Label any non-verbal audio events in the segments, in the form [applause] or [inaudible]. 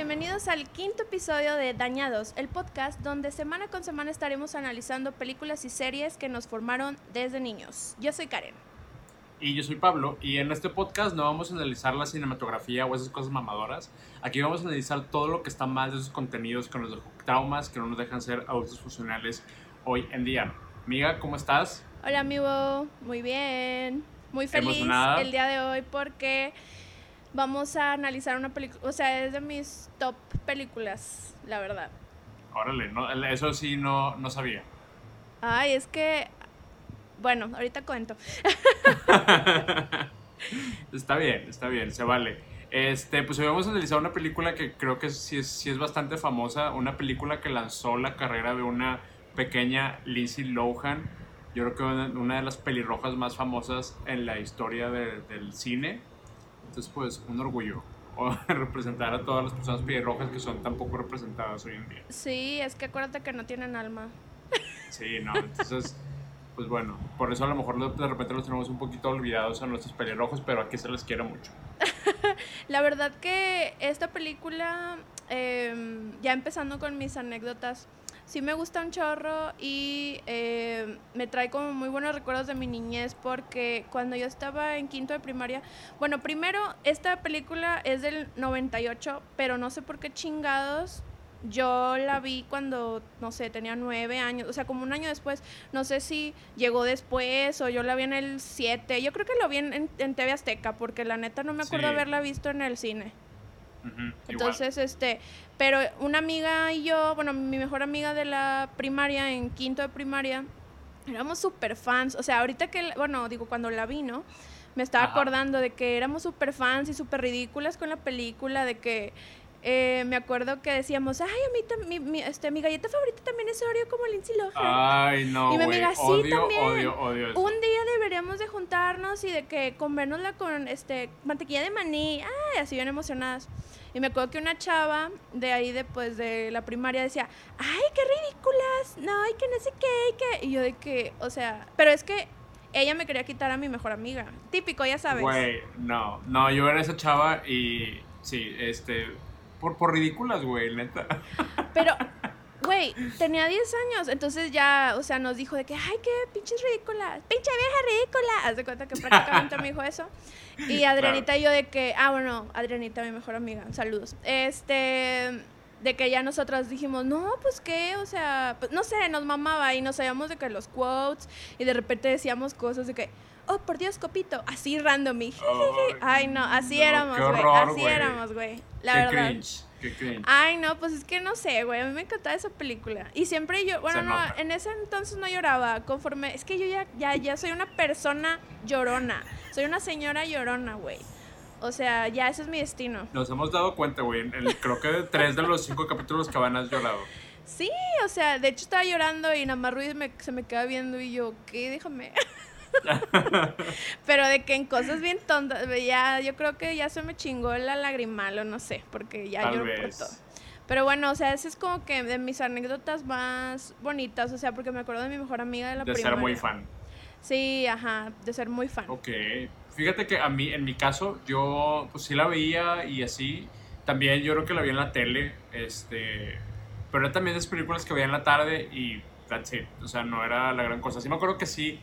bienvenidos al quinto episodio de Dañados, el podcast donde semana con semana estaremos analizando películas y series que nos formaron desde niños. Yo soy Karen. Y yo soy Pablo, y en este podcast no vamos a analizar la cinematografía o esas cosas mamadoras. Aquí vamos a analizar todo lo que está mal de esos contenidos que nos dejan traumas, que no nos dejan ser adultos funcionales hoy en día. Amiga, ¿cómo estás? Hola, amigo. Muy bien. Muy feliz el día de hoy porque vamos a analizar una película, o sea, es de mis top películas, la verdad. Órale, no, eso sí no, no sabía. Ay, es que, bueno, ahorita cuento. [laughs] está bien, está bien, se vale. Este, pues hoy vamos a analizar una película que creo que sí es, sí es bastante famosa, una película que lanzó la carrera de una pequeña Lindsay Lohan, yo creo que una, una de las pelirrojas más famosas en la historia del cine entonces, pues, un orgullo [laughs] representar a todas las personas rojas que son tan poco representadas hoy en día. Sí, es que acuérdate que no tienen alma. Sí, no, entonces, pues bueno, por eso a lo mejor de repente los tenemos un poquito olvidados a nuestros pelirrojos, pero aquí se les quiere mucho. [laughs] La verdad que esta película, em, ya empezando con mis anécdotas, sí me gusta un chorro y eh, me trae como muy buenos recuerdos de mi niñez porque cuando yo estaba en quinto de primaria, bueno, primero esta película es del 98, pero no sé por qué chingados. Yo la vi cuando, no sé, tenía nueve años, o sea, como un año después. No sé si llegó después o yo la vi en el 7. Yo creo que lo vi en, en, TV Azteca, porque la neta no me acuerdo haberla visto en el cine. Entonces, este, pero una amiga y yo, bueno, mi mejor amiga de la primaria, en quinto de primaria, éramos súper fans. O sea, ahorita que, bueno, digo, cuando la vi, ¿no? Me estaba acordando de que éramos súper fans y súper ridículas con la película, de que eh, me acuerdo que decíamos, ay, a mí mi, este, mi galleta favorita también es Oreo como Lindsay Lohan. Ay, no, Y mi amiga, sí, odio, también. Odio, odio Un día deberíamos de juntarnos y de que comérnosla con este mantequilla de maní. Ay, así bien emocionadas. Y me acuerdo que una chava de ahí, después de la primaria, decía, ay, qué ridículas, no, y que no sé qué, y que... Y yo de que, o sea, pero es que ella me quería quitar a mi mejor amiga. Típico, ya sabes. Güey, no, no, yo era esa chava y sí, este, por, por ridículas, güey, neta. [laughs] Pero, güey, tenía 10 años, entonces ya, o sea, nos dijo de que, ay, qué pinches ridículas, pinche vieja ridícula. Haz de cuenta que [laughs] prácticamente me dijo eso. Y Adrianita y yo de que, ah, bueno, Adrianita, mi mejor amiga, saludos. Este, de que ya nosotras dijimos, no, pues qué, o sea, pues, no sé, nos mamaba y nos sabíamos de que los quotes y de repente decíamos cosas de que, oh, por Dios, copito, así random y, ay, [laughs] no, así éramos, güey, así éramos, güey, la verdad. Ay, no, pues es que no sé, güey. A mí me encantaba esa película. Y siempre yo, bueno, no, en ese entonces no lloraba. Conforme, es que yo ya, ya, ya soy una persona llorona. Soy una señora llorona, güey. O sea, ya ese es mi destino. Nos hemos dado cuenta, güey. Creo que de tres de los cinco capítulos que van has llorado. Sí, o sea, de hecho estaba llorando y nada más Ruiz se me queda viendo y yo, ¿qué? Déjame. [laughs] [laughs] Pero de que en cosas bien tontas, ya yo creo que ya se me chingó la lagrimal o no sé, porque ya lloro por todo. Pero bueno, o sea, ese es como que de mis anécdotas más bonitas, o sea, porque me acuerdo de mi mejor amiga de la De ser muy fan. Sí, ajá, de ser muy fan. Ok. Fíjate que a mí, en mi caso, yo pues sí la veía y así. También yo creo que la vi en la tele, este... Pero era también de esas películas que veía en la tarde y that's it. O sea, no era la gran cosa. Sí me acuerdo que sí,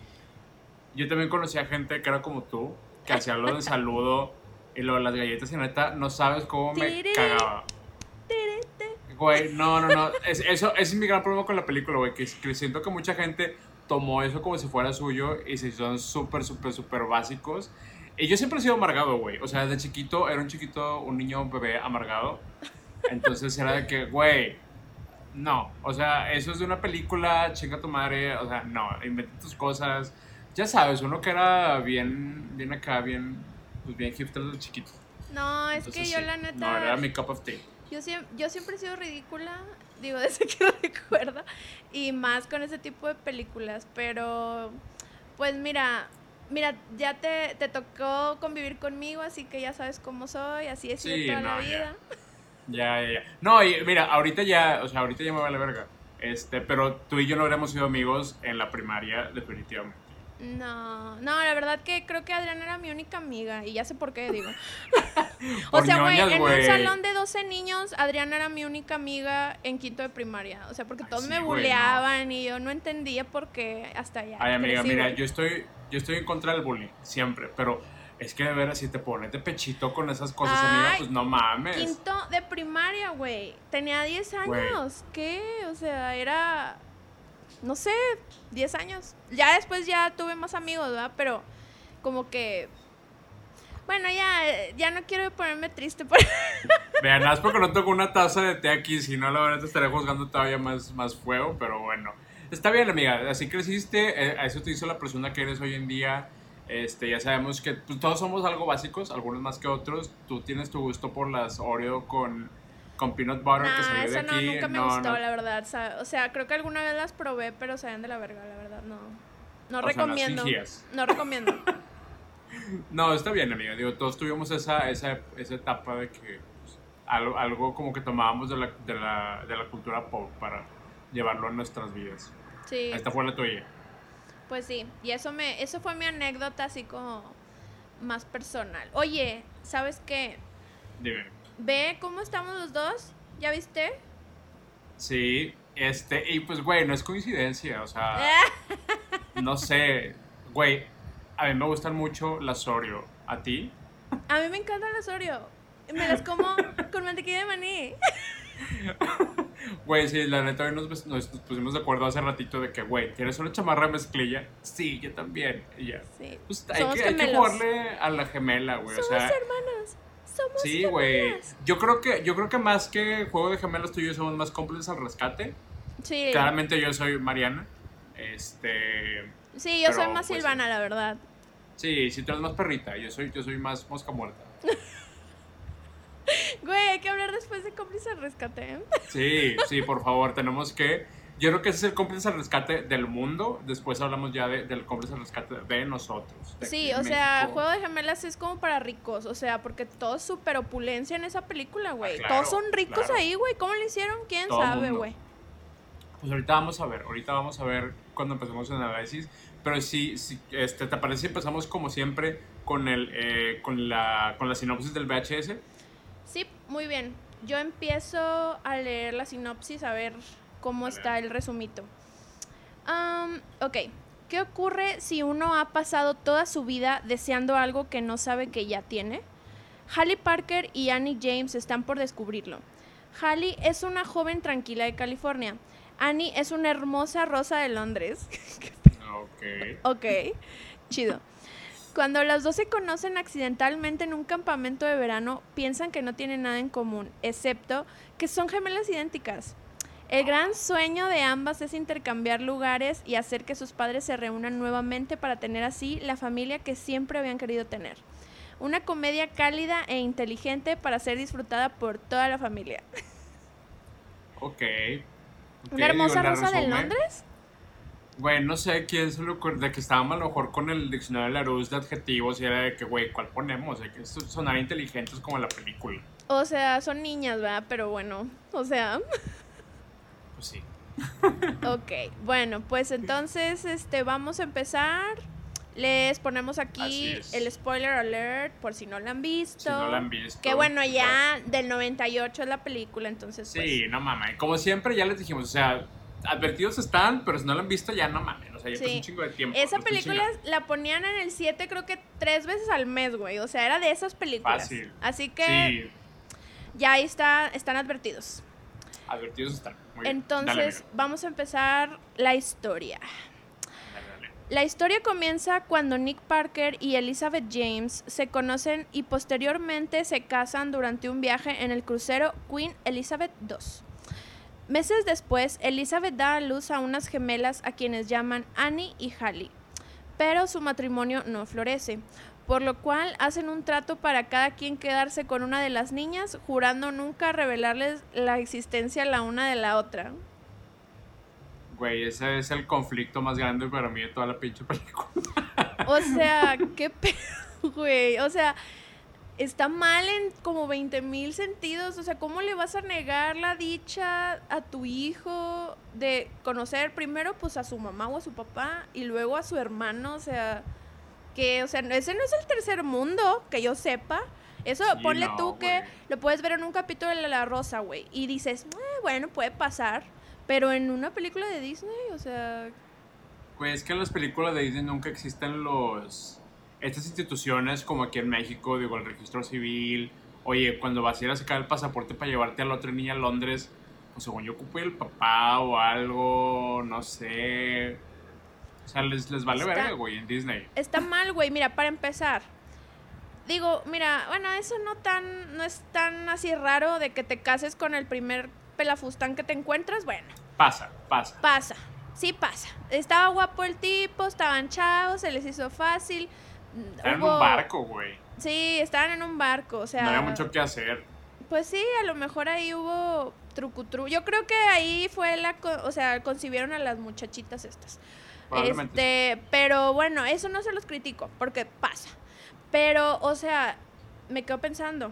yo también conocía gente que era como tú, que hacía lo del saludo y lo de las galletas y neta, no sabes cómo me cagaba. Güey, no, no, no. Es, eso, ese es mi gran problema con la película, güey, que, que siento que mucha gente tomó eso como si fuera suyo y se hicieron súper, súper, súper básicos. Y yo siempre he sido amargado, güey. O sea, desde chiquito, era un chiquito, un niño, un bebé amargado. Entonces era de que, güey, no. O sea, eso es de una película, chinga tu madre. O sea, no, inventa tus cosas ya sabes, uno que era bien, bien acá, bien, pues bien hipster de chiquito. No, es que yo la neta... No, era mi cup of tea. Yo, yo siempre he sido ridícula, [laughs] digo, desde que recuerdo, y más con ese tipo de películas, pero pues mira, mira, ya te, te tocó convivir conmigo, así que ya sabes cómo soy, así he sido toda la vida. Ya. ya, ya, No, y mira, ahorita ya, o sea, ahorita ya me vale verga. Este, pero tú y yo no habríamos sido amigos en la primaria, definitivamente. No, no, la verdad que creo que Adriana era mi única amiga y ya sé por qué digo. [laughs] o sea, güey, en un salón de 12 niños, Adriana era mi única amiga en quinto de primaria. O sea, porque Ay, todos sí, me buleaban y yo no entendía por qué hasta allá. Ay, amiga, crecí, mira, yo estoy, yo estoy en contra del bullying, siempre, pero es que de veras, si te pones de pechito con esas cosas, amiga, Ay, pues no mames. Quinto de primaria, güey. Tenía 10 Güey. años. ¿Qué? O sea, era. No sé, 10 años. Ya después ya tuve más amigos, ¿verdad? Pero como que. Bueno, ya, ya no quiero ponerme triste. [laughs] Vean, nada porque no tengo una taza de té aquí, si no, la verdad te estaré juzgando todavía más, más fuego, pero bueno. Está bien, amiga, así creciste, eh, a eso te hizo la persona que eres hoy en día. Este, ya sabemos que pues, todos somos algo básicos, algunos más que otros. Tú tienes tu gusto por las Oreo con, con peanut butter que Nah, salió de eso no, aquí. nunca me No, gustó, no. la verdad. O sea, creo que alguna vez las probé, pero salían de la verga, la verdad. No. No O sea, recomiendo. fingías. no recomiendo. [laughs] No, está bien, amiga. Digo, todos tuvimos esa, esa, esa etapa de que pues, algo, algo como que tomábamos de la, de, la, de la cultura pop para llevarlo a nuestras vidas. Sí. Esta fue la tuya. Pues sí, y eso me eso fue mi anécdota así como más personal. Oye, ¿sabes qué? Dime. Ve cómo estamos los dos. ¿Ya viste? Sí, este, y pues, güey, no es coincidencia, o sea, [laughs] no sé, güey, a mí me gustan mucho las Oreo. ¿A ti? A mí me encantan las Oreo. Me las como con mantequilla de maní. [laughs] Güey, sí, la neta, hoy nos, nos- pusimos de acuerdo hace ratito de que, güey, ¿tienes una chamarra de mezclilla? Sí, yo también, y ya. Sí. Pues hay Somos que, hay que gemelos. jugarle a la gemela, güey, o sea... hermanas. Somos Sí, güey. gemelas. Yo creo que yo creo que más que juego de gemelos tú y yo somos más cómplices al rescate. Sí. Claramente yo soy Mariana. Este, Sí, yo soy más pues, Silvana, la verdad. sí, sí tú eres más perrita, yo soy yo soy más mosca muerta. [laughs] Güey, hay que hablar después de cómplice al rescate. ¿eh? Sí, sí, por favor, tenemos que yo creo que ese es el cómplice al rescate del mundo. Después hablamos ya de- del cómplice al rescate de nosotros. de Sí, o sea, México. Juego de Gemelas es como para ricos, o sea, porque todo es súper opulencia en esa película, güey. Ah, claro, Todos son ricos claro. ahí, güey. ¿Cómo lo hicieron? ¿Quién Todo sabe, güey? Pues ahorita vamos a ver, ahorita vamos a ver cuando empecemos el análisis. Pero sí, sí este, ¿te parece si empezamos como siempre con, el, eh, con, la, con la sinopsis del VHS? Sí, muy bien. Yo empiezo a leer la sinopsis a ver cómo está el resumito. Am, ok. ¿Qué ocurre si uno ha pasado toda su vida deseando algo que no sabe que ya tiene? Hallie Parker y Annie James están por descubrirlo. Hallie es una joven tranquila de California. Annie es una hermosa rosa de Londres. [laughs] Ok. Ok, chido. Cuando las dos se conocen accidentalmente en un campamento de verano, piensan que no tienen nada en común, excepto que son gemelas idénticas. El gran sueño de ambas es intercambiar lugares y hacer que sus padres se reúnan nuevamente para tener así la familia que siempre habían querido tener. Una comedia cálida e inteligente para ser disfrutada por toda la familia. [laughs] Ok. ¿Una hermosa digo, rosa de. Londres? Güey, no sé quién se lo de que estábamos a lo mejor con el diccionario de la luz de adjetivos y era de que, güey, ¿cuál ponemos? Que sonar inteligentes como la película. O sea, son niñas, ¿verdad? Pero bueno, o sea... [laughs] Pues sí. Ok, bueno, pues entonces este vamos a empezar. Les ponemos aquí el spoiler alert por si no la han visto. Si no la han visto. Que bueno, pues, ya del 98 es la película, entonces pues, Sí, no mames. Como siempre, ya les dijimos, o sea, advertidos están, pero si no la han visto, ya no mames. O sea, ya Sí. un chingo de tiempo. esa no película la ponían en el 7 creo que tres veces al mes, güey. O sea, era de esas películas. Fácil. Así que Sí, ya ahí está, están advertidos. Advertidos están. Muy bien. Entonces, Dale, vamos a empezar la historia. Dale, dale. La historia comienza cuando Nick Parker y Elizabeth James se conocen y posteriormente se casan durante un viaje en el crucero Queen Elizabeth II. Meses después, Elizabeth da a luz a unas gemelas a quienes llaman Annie y Hallie, pero su matrimonio no florece, por lo cual hacen un trato para cada quien quedarse con una de las niñas, jurando nunca revelarles la existencia la una de la otra. Güey, ese es el conflicto más grande para mí de toda la pinche película. O [laughs] sea, qué pedo, güey. O sea, está mal en como 20 mil sentidos. O sea, ¿cómo le vas a negar la dicha a tu hijo de conocer primero pues a su mamá o a su papá y luego a su hermano, o sea, que, o sea, ese no es el tercer mundo, que yo sepa. Eso, Sí, ponle no, tú que lo puedes ver en un capítulo de La Rosa, güey, y dices, "Eh, bueno, puede pasar, pero en una película de Disney, o sea, Güey, es que en las películas de Disney nunca existen los estas instituciones como aquí en México, digo, el registro civil. Oye, cuando vas a ir a sacar el pasaporte para llevarte a la otra niña a Londres, pues según yo ocupo el papá o algo, no sé. O sea, les, les vale verga, güey, en Disney. está mal, güey, mira, para empezar. Digo, mira, bueno, eso no tan no es tan así raro de que te cases con el primer pelafustán que te encuentras, bueno, Pasa, pasa. pasa. Sí pasa. Estaba guapo el tipo, estaban chavos, se les hizo fácil. Era en un barco, güey. Sí, estaban en un barco, o sea, No había mucho que hacer. pues sí, a lo mejor ahí hubo trucutru. Yo creo que ahí fue la, co- o sea, concibieron a las muchachitas estas. Este, pero bueno, eso no se los critico, porque pasa. Pero, o sea, me quedo pensando.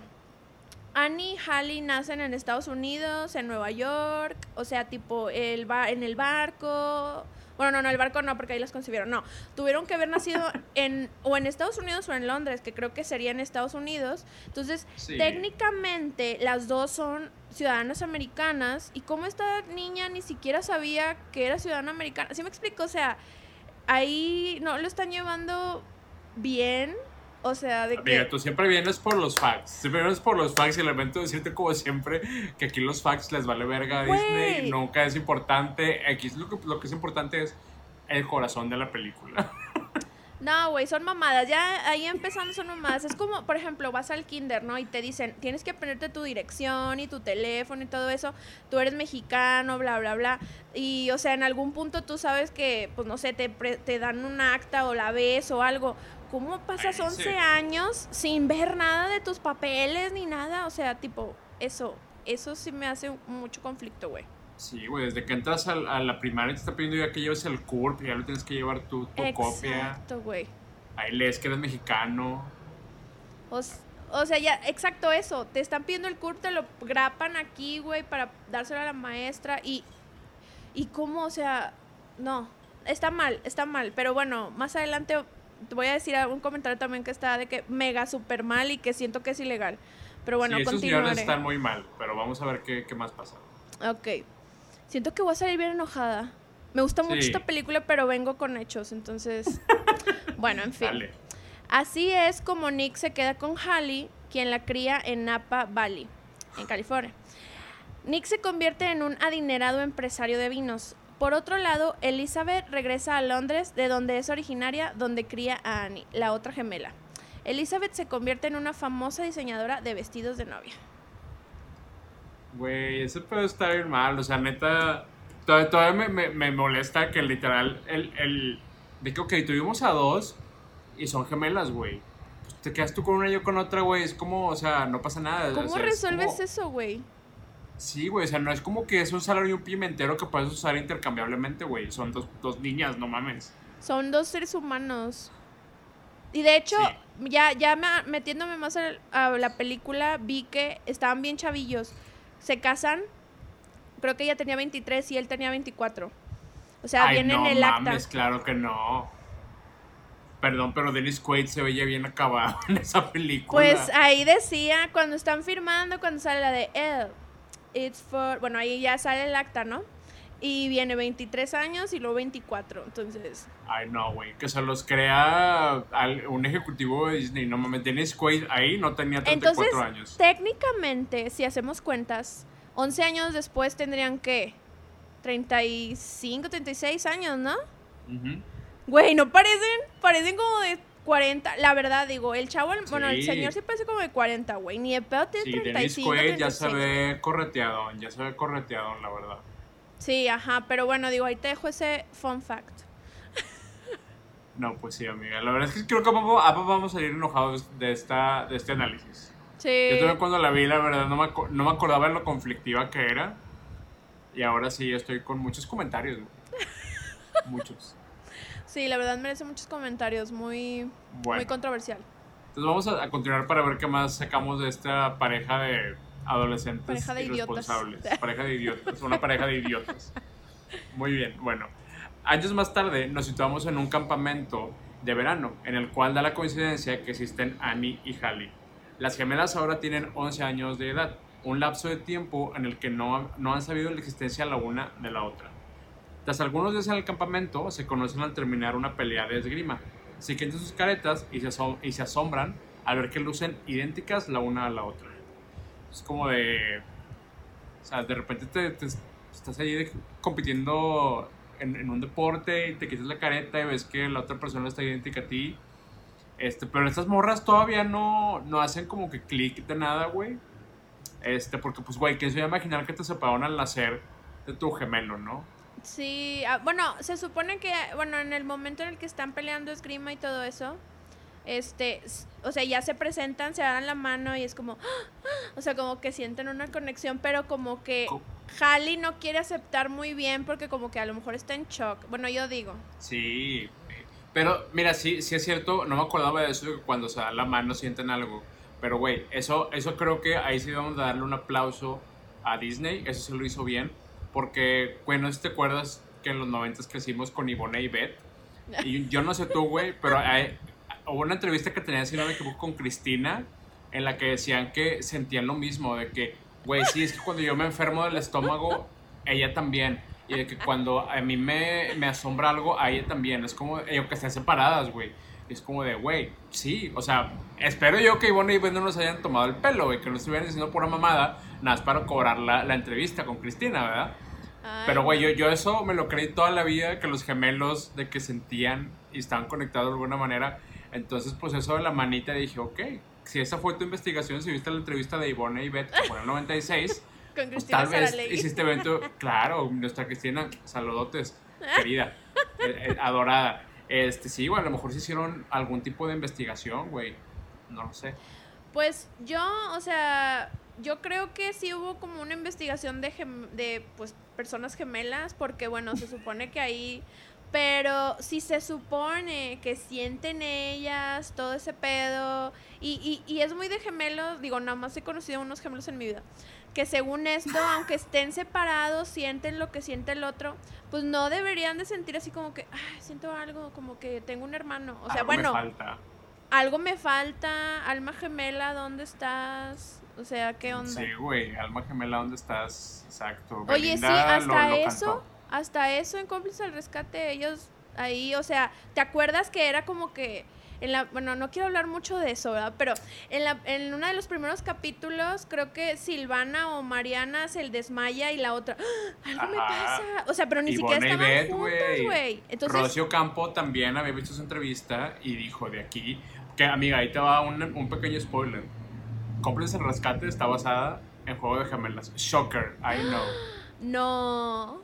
Annie y Hallie nacen en Estados Unidos, en Nueva York, o sea, tipo el ba- en el barco. Bueno, no, no, el barco no, porque ahí las concibieron. No, tuvieron que haber nacido [laughs] en o en Estados Unidos o en Londres, que creo que sería en Estados Unidos. Entonces, Sí. técnicamente las dos son ciudadanas americanas. ¿Y cómo esta niña ni siquiera sabía que era ciudadana americana? ¿Sí me explico? O sea, ahí no lo están llevando bien. O sea, de Amiga, que... tú siempre vienes por los facts. Siempre vienes por los facts y lamento decirte como siempre que aquí los facts les vale verga a. Disney. Nunca es importante. Aquí lo que, lo que es importante es el corazón de la película. No, güey, son mamadas. Ya ahí empezando son mamadas. Es como, por ejemplo, vas al kinder, ¿no? Y te dicen, tienes que aprenderte tu dirección y tu teléfono y todo eso. Tú eres mexicano, bla, bla, bla. Y, o sea, en algún punto tú sabes que, pues, no sé, te, te dan un acta o la ves o algo. ¿Cómo pasas Ay, 11 sí. años sin ver nada de tus papeles ni nada? O sea, tipo, eso, eso sí me hace mucho conflicto, güey. Sí, güey, desde que entras a, la primaria te está pidiendo ya que lleves el CURP, ya lo tienes que llevar tú, tu copia. Exacto, güey. Ahí lees que eres mexicano. O, o sea, ya, exacto eso. Te están pidiendo el CURP, te lo grapan aquí, güey, para dárselo a la maestra. Y, y cómo, o sea, no. Está mal, está mal. Pero bueno, más adelante te voy a decir un comentario también que está de que mega super mal y que siento que es ilegal. Pero bueno, sí, esos continuaré. están muy mal, pero vamos a ver qué, qué más pasa. Ok. Siento que voy a salir bien enojada. Me gusta mucho esta película, pero vengo con hechos, entonces... [laughs] bueno, en fin. Dale. Así es como Nick se queda con Hallie, quien la cría en Napa Valley, en California. Nick se convierte en un adinerado empresario de vinos. Por otro lado, Elizabeth regresa a Londres, de donde es originaria, donde cría a Annie, la otra gemela. Elizabeth se convierte en una famosa diseñadora de vestidos de novia. Güey, ese pedo está bien mal. O sea, neta, todavía, todavía me, me- me molesta que literal, el, el, de que, ok, tuvimos a dos y son gemelas, güey. Pues te quedas tú con una y yo con otra, güey. Es como, o sea, no pasa nada. o ¿Cómo sea, resuelves como- eso, güey? Sí, güey, o sea, no es como que es un salario y un pimentero que puedes usar intercambiablemente, güey. Son dos, dos niñas, no mames. Son dos seres humanos. Y de hecho, ya, ya me- metiéndome más a, a la película, vi que estaban bien chavillos. Se casan, creo que ella tenía 23 y él tenía 24. O sea, Ay, viene no en el mames, acta. claro que no. Perdón, pero Dennis Quaid se veía bien acabado [laughs] en esa película. Pues ahí decía, cuando están firmando, cuando sale la de él, it's for. Bueno, ahí ya sale el acta, ¿no? Y viene 23 años y luego 24. Entonces, Ay, no, güey. Que se los crea al- un ejecutivo de Disney. No mames, Dennis Quaid ahí no tenía 34 Entonces, años. técnicamente, si hacemos cuentas, 11 años después tendrían que 35, 36 años, ¿no? Güey, no parecen, parecen como de 40. La verdad, digo, el chavo, el- bueno, el señor sí parece como de 40, güey. Ni de pedo tiene Sí, Dennis 35, Quaid ya se 36. ve correteado. Ya se ve correteado, la verdad. Sí, ajá, pero bueno, digo, ahí te dejo ese fun fact. No, pues sí, amiga. La verdad es que creo que vamos, ah, vamos a salir enojados de, esta, de este análisis. Sí. Yo también cuando la vi, la verdad, no me, no me acordaba de lo conflictiva que era. Y ahora sí estoy con muchos comentarios. güey. [laughs] Muchos. Sí, la verdad merece muchos comentarios, muy, Bueno. muy controversial. Entonces vamos a, a continuar para ver qué más sacamos de esta pareja de adolescentes Pareja de idiotas. irresponsables. [laughs] Pareja de idiotas. Una pareja de idiotas. Muy bien, bueno. Años más tarde nos situamos en un campamento de verano, en el cual da la coincidencia que existen Annie y Hallie. Las gemelas ahora tienen 11 años de edad, un lapso de tiempo en el que no, no han sabido la existencia la una de la otra. Tras algunos días en el campamento, se conocen al terminar una pelea de esgrima. Se quitan sus caretas y se, asombran al ver que lucen idénticas la una a la otra. Es como de... O sea, de repente te, estás ahí compitiendo en, un deporte y te quitas la careta y ves que la otra persona está idéntica a ti. Este, pero estas morras todavía no, no hacen como que clic de nada, güey. Este, porque pues, güey, ¿quién se iba a imaginar que te separaron al nacer de tu gemelo, no? Sí, ah, bueno, se supone que, bueno, en el momento en el que están peleando esgrima y todo eso, este, o sea, ya se presentan, se dan la mano y es como, [gasps] o sea, como que sienten una conexión, pero como que Halley no quiere aceptar muy bien porque como que a lo mejor está en shock. Bueno, yo digo. Sí, pero mira, sí, sí es cierto, no me acordaba de eso, que cuando se dan la mano sienten algo. Pero, güey, eso, eso creo que ahí sí vamos a darle un aplauso a Disney, eso se lo hizo bien porque, güey, si te acuerdas que en los 90 crecimos con Ivonne y Beth. Y yo no sé tú, güey, pero hay, hubo una entrevista que tenía, si no me equivoco, con Cristina, en la que decían que sentían lo mismo, de que, güey, sí, es que cuando yo me enfermo del estómago, ella también. Y de que cuando a mí me, me asombra algo, a ella también. Es como, ellos que estén separadas, güey. Es como de, güey, sí, o sea, espero yo que Ivonne y Beth no nos hayan tomado el pelo, güey, que no estuvieran diciendo pura mamada, nada más para cobrar la, la entrevista con Cristina, ¿verdad? Pero, güey, yo, yo eso me lo creí toda la vida, que los gemelos de que sentían y estaban conectados de alguna manera. Entonces, pues eso de la manita dije, ok, si esa fue tu investigación, si viste la entrevista de Ivonne y Beth, que fue en el 96, [laughs] Con pues, tal vez hiciste evento, claro, nuestra Cristina, saludotes, [laughs] querida, eh, eh, adorada. Este, sí, güey, a lo mejor se hicieron algún tipo de investigación, güey, no lo sé. Pues yo, o sea, yo creo que sí hubo como una investigación de, de pues, personas gemelas, porque bueno, se supone que ahí, pero si se supone que sienten ellas todo ese pedo, y, y, y es muy de gemelos, digo, nada más he conocido unos gemelos en mi vida, que según esto, aunque estén separados, sienten lo que siente el otro, pues no deberían de sentir así como que, ay, siento algo, como que tengo un hermano, o sea, bueno. Algo me falta, alma gemela, ¿dónde estás? O sea, ¿qué onda? Sí, güey, alma gemela, ¿dónde estás? Exacto. Oye, sí, hasta eso, hasta eso en Cómplices al Rescate, ellos ahí, o sea, ¿te acuerdas que era como que en la, bueno, no quiero hablar mucho de eso, ¿verdad? Pero en, la, en uno de los primeros capítulos, creo que Silvana o Mariana se desmaya y la otra, ¡Ah! algo me pasa. O sea, pero ni siquiera estaban juntos, güey. Entonces, Rocio Campo también había visto su entrevista y dijo de aquí, que amiga, ahí te va un, un pequeño spoiler Cómplices el Rescate está basada en Juego de Gemelas. Shocker, I know. [gasps] No.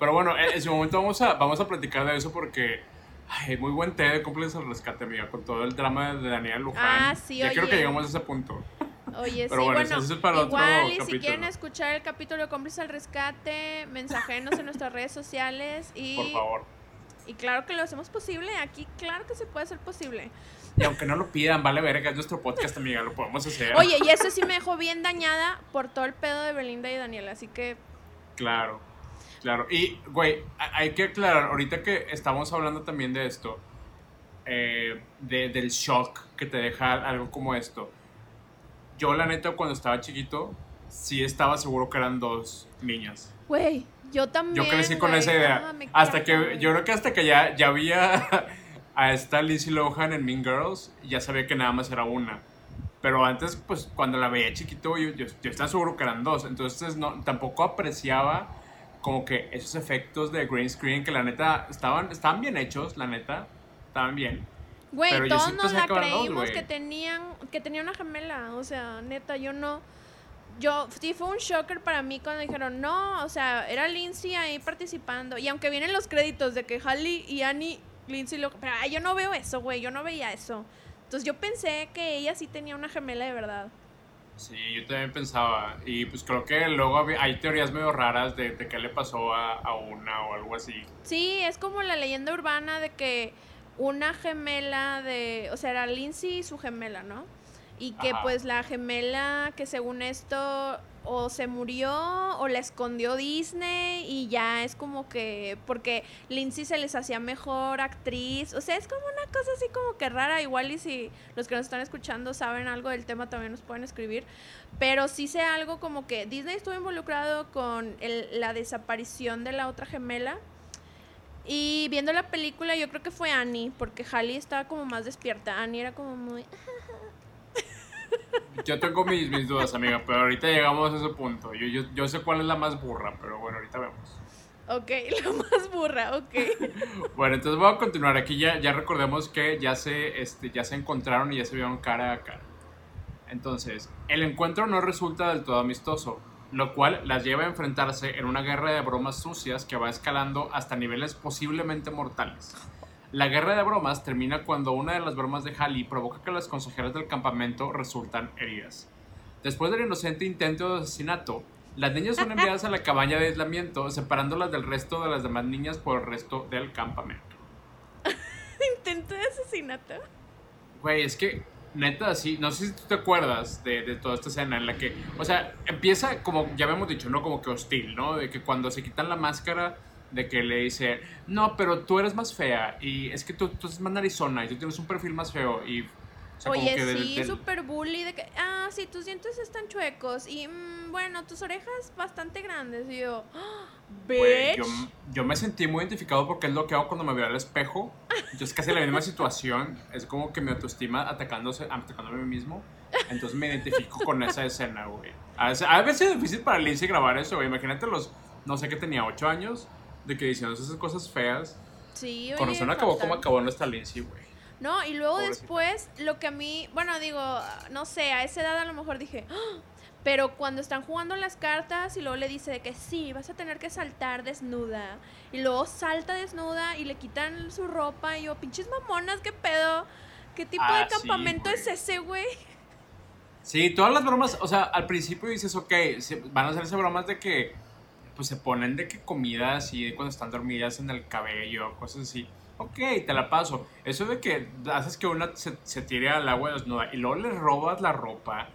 Pero bueno, en su momento vamos a, vamos a platicar de eso porque ay, muy buen té de Cómplices al Rescate, amiga, con todo el drama de Daniel Luján. Ah, sí, Ya quiero que lleguemos a ese punto. [laughs] Oye, Pero sí, bueno, eso es para igual, y si quieren escuchar el capítulo de Cómplices al Rescate, mensajenos en nuestras redes sociales y... Por favor. Y claro que lo hacemos posible, aquí claro que se puede hacer posible. Y aunque no lo pidan, vale verga, es nuestro podcast, amiga, lo podemos hacer. Oye, y eso sí me dejó bien dañada por todo el pedo de Belinda y Daniela, así que... Claro, claro. Y, güey, hay que aclarar, ahorita que estamos hablando también de esto, eh, del shock que te deja algo como esto. Yo, la neta, cuando estaba chiquito, sí estaba seguro que eran dos niñas. Güey, yo también. Yo crecí con esa idea. Ah, hasta que, yo creo que hasta que ya, ya había [laughs] a esta Lindsay Lohan en Mean Girls, ya sabía que nada más era una. Pero antes, pues cuando la veía chiquito, yo, yo, estaba seguro que eran dos. Entonces no, tampoco apreciaba como que esos efectos de green screen que la neta estaban, estaban bien hechos, la neta. Estaban bien. Güey, todos nos la creímos que tenían, que tenía una gemela. O sea, neta, yo no. Yo, sí fue un shocker para mí cuando dijeron, no, o sea, era Lindsay ahí participando. Y aunque vienen los créditos de que Halle y Annie Lindsay lo... Pero yo no veo eso, güey, yo no veía eso. Entonces yo pensé que ella sí tenía una gemela de verdad. Sí, yo también pensaba. Y pues creo que luego hay teorías medio raras de, de qué le pasó a, a, una o algo así. Sí, es como la leyenda urbana de que una gemela de... O sea, era Lindsay y su gemela, ¿no? Y que pues la gemela que según esto o se murió o la escondió Disney y ya es como que porque Lindsay se les hacía mejor actriz, o sea, es como una cosa así como que rara, igual y si los que nos están escuchando saben algo del tema también nos pueden escribir, pero sí sé algo como que Disney estuvo involucrado con la desaparición de la otra gemela. Y viendo la película, yo creo que fue Annie, porque Hallie estaba como más despierta. Annie era como muy. Yo tengo mis, mis dudas, amiga, pero ahorita llegamos a ese punto. Yo, yo, yo sé cuál es la más burra, pero bueno, ahorita vemos. Ok, [laughs] la más burra, ok. [laughs] bueno, entonces voy a continuar. Aquí ya, ya recordemos que ya se, este, ya se encontraron y ya se vieron cara a cara. Entonces, el encuentro no resulta del todo amistoso, lo cual las lleva a enfrentarse en una guerra de bromas sucias que va escalando hasta niveles posiblemente mortales. La guerra de bromas termina cuando una de las bromas de Halley provoca que las consejeras del campamento resultan heridas. Después del inocente intento de asesinato, las niñas son enviadas a la cabaña de aislamiento, separándolas del resto de las demás niñas por el resto del campamento. [laughs] ¿Intento de asesinato? Güey, es que, neta, sí, no sé si tú te acuerdas de, de, toda esta escena en la que, o sea, empieza como, ya habíamos dicho, ¿no? Como que hostil, ¿no? De que cuando se quitan la máscara de que le dice, no, pero tú eres más fea y es que tú, tú eres más narizona y tú tienes un perfil más feo y... Oye, sí, súper bully de que, ah, sí, tus dientes están chuecos y, mm, bueno, tus orejas bastante grandes. Y yo, yo, yo, me sentí muy identificado porque es lo que hago cuando me veo al espejo. Yo es casi la misma situación, es como que mi autoestima atacándose, atacándome a mí mismo. Entonces me identifico con esa escena, güey. A veces, a veces es difícil para Lindsay grabar eso, güey. Imagínate los, no sé qué tenía, 8 años de que diciendo esas cosas feas. Sí, oye, Corazón acabó como acabó nuestra Lindsay, güey. No, y luego después, lo que a mí, bueno, digo, no sé, a esa edad a lo mejor dije, ¡Ah! pero cuando están jugando las cartas y luego le dice de que sí, vas a tener que saltar desnuda. Y luego salta desnuda y le quitan su ropa y yo, pinches mamonas, qué pedo. ¿Qué tipo de ah, campamento es ese, güey? Sí, todas las bromas, o sea, al principio dices, ok, van a hacerse bromas de que pues se ponen de que comida así cuando están dormidas en el cabello, cosas así. Ok, te la paso. Eso de que haces que una se, se tire al agua desnuda y luego le robas la ropa.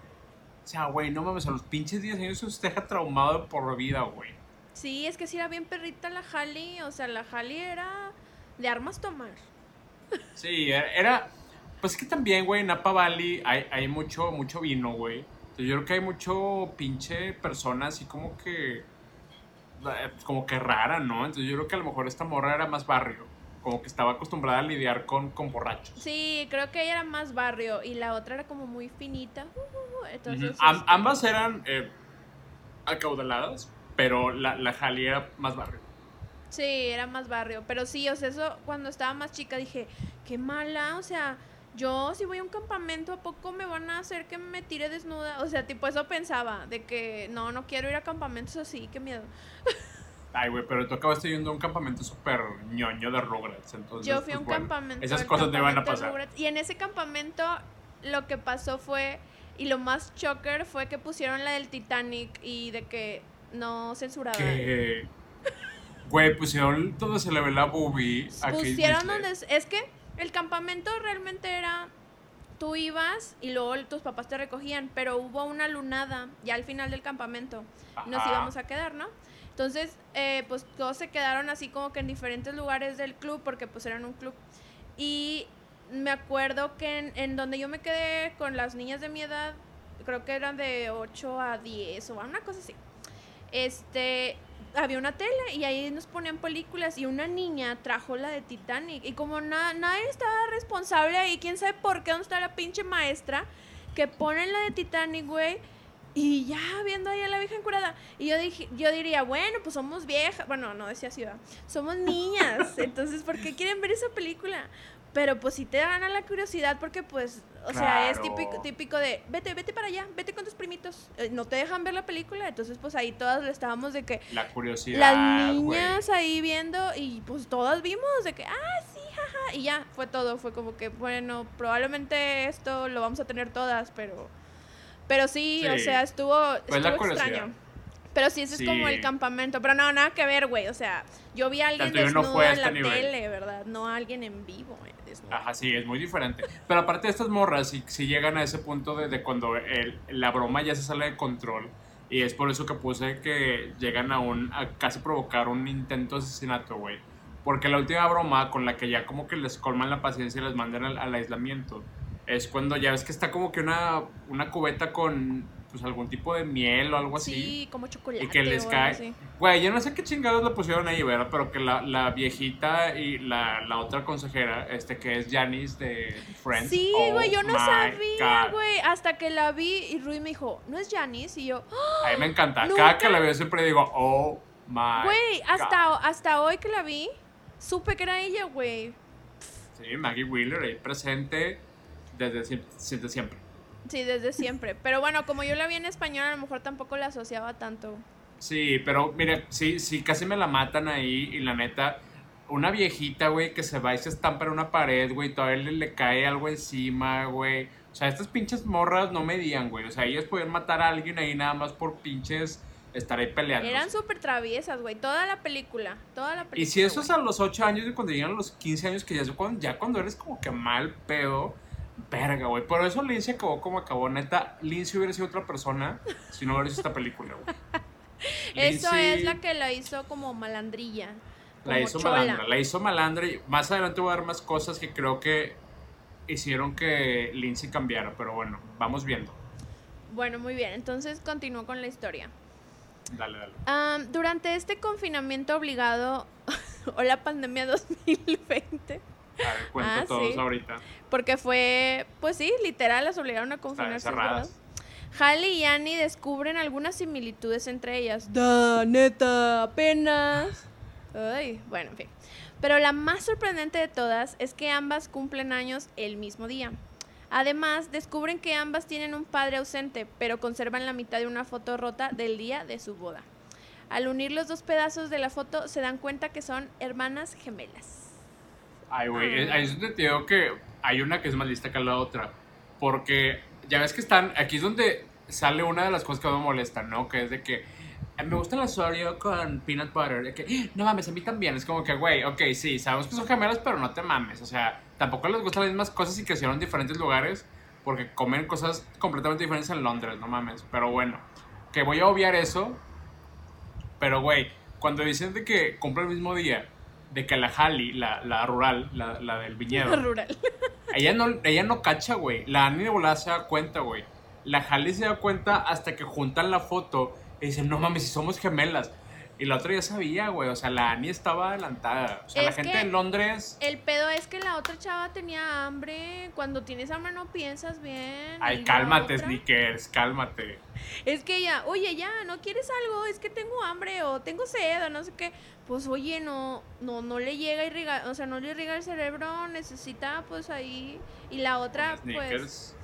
O sea, güey, no mames, a los pinches 10 años se usted deja traumado por vida, güey. Sí, es que sí era bien perrita la Jali. O sea, la Jali era de armas tomar. Sí, era. Pues es que también, güey, en Napa Valley hay, hay mucho, mucho vino, güey. Yo creo que hay mucho pinche personas así como que como que rara, ¿no? Entonces yo creo que a lo mejor esta morra era más barrio, como que estaba acostumbrada a lidiar con, con borrachos. Sí, creo que ella era más barrio y la otra era como muy finita. Entonces, este, ambas eran eh, acaudaladas, pero la, la Jali era más barrio. Sí, era más barrio, pero sí, o sea, eso cuando estaba más chica dije, qué mala, o sea, yo si voy a un campamento, ¿a poco me van a hacer que me tire desnuda? O sea, tipo eso pensaba, de que no, no quiero ir a campamentos así, qué miedo. [laughs] Ay, güey, pero tú acabaste yendo a un campamento súper ñoño de Rugrats, entonces... Yo fui a pues, un campamento Esas cosas te van a pasar. Y en ese campamento lo que pasó fue, y lo más choker fue que pusieron la del Titanic y de que no censuraban. Que... Güey, pusieron donde se le ve la boobie. Pusieron donde... Es que el campamento realmente era, tú ibas y luego tus papás te recogían, pero hubo una lunada ya al final del campamento. Nos íbamos a quedar, ¿no? Entonces, eh, pues todos se quedaron así como que en diferentes lugares del club, porque pues eran un club. Y me acuerdo que en, en donde yo me quedé con las niñas de mi edad, creo que eran de 8 a 10 o una cosa así. Este, había una tele y ahí nos ponían películas y una niña trajo la de Titanic y como nadie estaba responsable ahí, quién sabe por qué, dónde está la pinche maestra, que ponen la de Titanic, güey, y ya viendo ahí a la vieja encurada. Y yo dije, yo diría, bueno, pues somos viejas, bueno, no decía ciudad, somos niñas, [laughs] entonces ¿por qué quieren ver esa película? Pero pues si te gana la curiosidad porque pues, o sea, es típico, típico de, vete, vete para allá, vete con tus primitos. Eh, no te dejan ver la película, entonces pues ahí todas estábamos de que... La curiosidad. Las niñas ahí viendo y pues todas vimos de que, ah, sí, jaja. Y ya, fue todo, fue como que, bueno, probablemente esto lo vamos a tener todas, pero... Pero sí, o sea, estuvo, pues estuvo extraño. Pero sí, ese es como el campamento. Pero no, nada que ver, güey. O sea, yo vi a alguien desnudo en la este tele, ¿verdad? No a alguien en vivo, güey. Ajá, sí, es muy diferente. Pero aparte de estas morras, si, si llegan a ese punto de, de cuando el, la broma ya se sale de control, Y es por eso que puse que llegan a un a casi provocar un intento de asesinato, güey. Porque la última broma con la que ya como que les colman la paciencia y les mandan al, al aislamiento es cuando ya ves que está como que una, una cubeta con pues algún tipo de miel o algo así. Sí, como chocolate. Y que les cae. Güey, yo no sé qué chingados le pusieron ahí, ¿verdad? Pero que la, la viejita y la, la otra consejera, este que es Janice de Friends. Sí, oh güey, yo no sabía, güey. Hasta que la vi y Rui me dijo, ¿no es Janice? Y yo, ¡Ah! A mí me encanta. Nunca- [gasps] Cada que la veo siempre digo, oh my. güey, hasta, hasta hoy que la vi, supe que era ella, güey. Sí, Maggie Wheeler ahí presente desde siempre. Desde siempre. Sí, desde siempre. Pero bueno, como yo la vi en español, a lo mejor tampoco la asociaba tanto. Sí, pero mire, sí, sí, casi me la matan ahí y la neta, una viejita, güey, que se va y se estampa en una pared, güey, todavía le, le cae algo encima, güey. O sea, estas pinches morras no medían, güey. O sea, ellas podían matar a alguien ahí nada más por pinches estar ahí peleando. Eran súper traviesas, güey. Toda la película. Toda la película. Y si eso es a los 8 años y cuando llegan a los 15 años, que ya, cuando, ya cuando eres como que mal pedo, verga, güey. Por eso Lindsay acabó como acabó. Neta, Lindsay hubiera sido otra persona si no hubiera hecho esta película, güey. [laughs] Eso Lindsay- es la que la hizo como malandrilla. La hizo chola. malandra, la hizo malandra y más adelante voy a dar más cosas que creo que hicieron que Lindsay cambiara, pero bueno, vamos viendo. Bueno, muy bien. Entonces continúo con la historia. Dale, dale. Durante este confinamiento obligado [laughs] o la pandemia 2020, A ver, [laughs] cuenta Ah, todos sí. ahorita. porque fue, pues sí, literal, las obligaron a confinarse. Halle y Annie descubren algunas similitudes entre ellas. Da, neta, apenas. Ay, bueno, en fin. Pero la más sorprendente de todas es que ambas cumplen años el mismo día. Además, descubren que ambas tienen un padre ausente, pero conservan la mitad de una foto rota del día de su boda. Al unir los dos pedazos de la foto, se dan cuenta que son hermanas gemelas. Ay, güey, Ah. ahí es donde te digo que hay una que es más lista que la otra. Porque ya ves que están, aquí es donde sale una de las cosas que me molestan, ¿no? Que es de que eh, me gusta la Oreo con peanut butter. De que, "Ah, no mames, a mí también. Es como que, güey, ok, sí, sabemos que son gemelas, pero no te mames. O sea, tampoco les gustan las mismas cosas y crecieron en diferentes lugares porque comen cosas completamente diferentes en Londres, no mames. Pero bueno, que voy a obviar eso. Pero, güey, cuando dicen de que cumple el mismo día, de que la la, la rural, la, la del viñedo, Rural. [laughs] ella no, ella no cacha, güey. La Annie de volada se da cuenta, güey. La Halley se da cuenta hasta que juntan la foto y dicen, no mames, si somos gemelas. Y la otra ya sabía, güey. O sea, la Annie estaba adelantada. O sea, la gente en Londres. El pedo es que la otra chava tenía hambre. Cuando tienes hambre no piensas bien. Ay, la cálmate, Sneakers, cálmate. Es que ella, oye, ya, ¿no quieres algo? Es que tengo hambre o tengo sed o no sé qué. Pues oye, no, no, no le llega a irrigar, o sea, no le irriga el cerebro, necesita pues ahí. Y la otra, pues.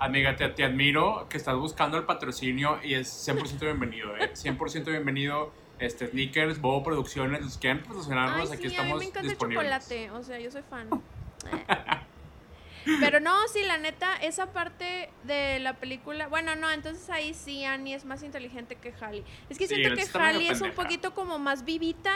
Amiga, te, te admiro que estás buscando el patrocinio y es 100% bienvenido, ¿eh? 100% bienvenido. Este, Sneakers, Bobo Producciones, los quieren ay, aquí sí, a mí estamos me encanta disponibles. el chocolate, o sea, yo soy fan. [laughs] Pero no, sí, la neta, esa parte de la película, bueno, no, entonces ahí sí Annie es más inteligente que Halle. Es que Sí, siento que Halle es un poquito como más vivita,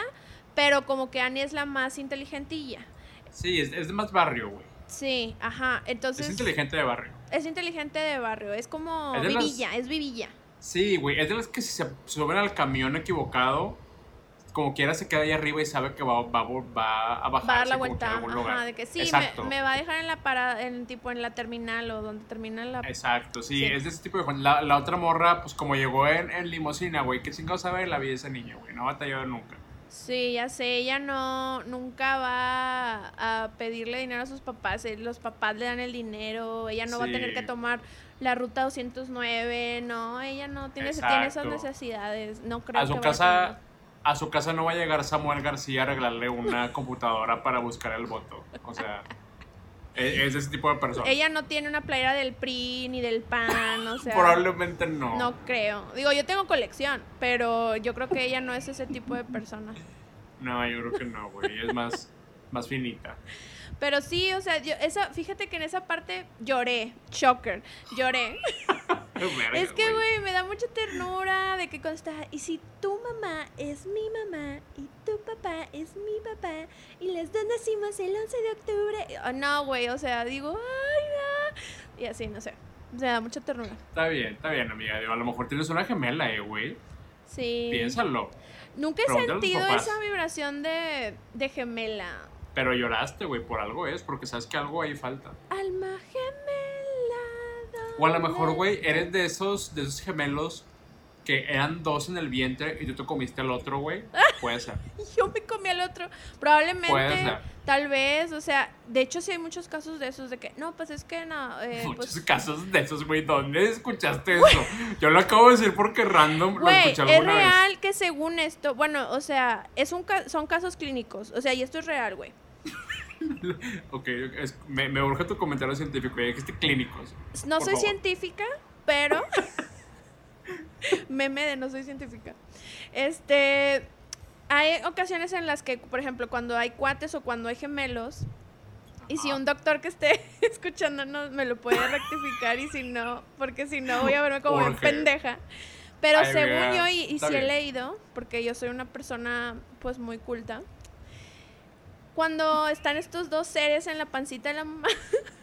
pero como que Annie es la más inteligentilla. Sí, es, es de más barrio, güey. Sí, ajá, entonces Es inteligente de barrio. es inteligente de barrio, es como Es de las- vivilla, es vivilla. Sí, güey, es de las que si se suben al camión equivocado, como quiera se queda ahí arriba y sabe que va, va, va a bajar. Va a dar la vuelta, ajá, lugar. de que sí, me, me va a dejar en la parada, en tipo en la terminal o donde termina la... Exacto, sí, Sí. es de ese tipo de... La, la otra morra, pues como llegó en, en limosina, güey, ¿qué chingados sabe la vida de esa niña, güey? No ha batallado nunca. Sí, ya sé, ella no, nunca va a pedirle dinero a sus papás, eh, los papás le dan el dinero, ella no va a tener que tomar la ruta 209, no, ella no tiene, tiene esas necesidades, no creo A su que vaya casa... A su casa no va a llegar Samuel García a arreglarle una computadora para buscar el voto. O sea, es, es ese tipo de persona. Ella no tiene una playera del PRI ni del PAN, o sea... Probablemente no. No creo. Digo, yo tengo colección, pero yo creo que ella no es ese tipo de persona. No, yo creo que no, güey. Es más, más finita. Pero sí, o sea, yo, esa, fíjate que en esa parte lloré, shocker, lloré. [laughs] Es que, güey, me da mucha ternura de que cuando y si tu mamá es mi mamá y tu papá es mi papá y las dos nacimos el 11 de octubre. Ah, no, güey, o sea, digo, ay, no. Y así, no sé. O sea, mucha ternura. Está bien, está bien, amiga. Digo, a lo mejor tienes una gemela, eh, güey. Sí. Piénsalo. Nunca he Pregúntale sentido esa vibración de, de gemela. Pero lloraste, güey, por algo es, porque sabes que algo ahí falta. Alma gemela. O a lo mejor, ¿dónde güey, eres de esos, de esos gemelos que eran dos en el vientre y tú te comiste al otro, güey. [laughs] Puede ser. [laughs] Yo me comí al otro. Probablemente, Puede ser. tal vez, o sea, de hecho sí hay muchos casos de esos de que, no, pues es que no, eh, [laughs] Muchos pues, casos de esos, güey. ¿Dónde escuchaste eso? Yo lo acabo de decir porque random lo güey, escuché es alguna vez. real que según esto, bueno, o sea, es un ca- son casos clínicos, o sea, y esto es real, güey. Ok, es- me, me urge tu comentario científico. Ya dijiste clínicos. No soy favor. científica, pero [laughs] meme de no soy científica. Este, hay ocasiones en las que, por ejemplo, cuando hay cuates o cuando hay gemelos, y si un doctor que esté [laughs] escuchándonos me lo puede rectificar y si no, porque si no voy a verme como bien Urge. pendeja. Pero Ay, según mira, yo, y, y está sí he bien. leído, porque yo soy una persona pues muy culta, cuando están estos dos seres en la pancita de la mamá, [laughs]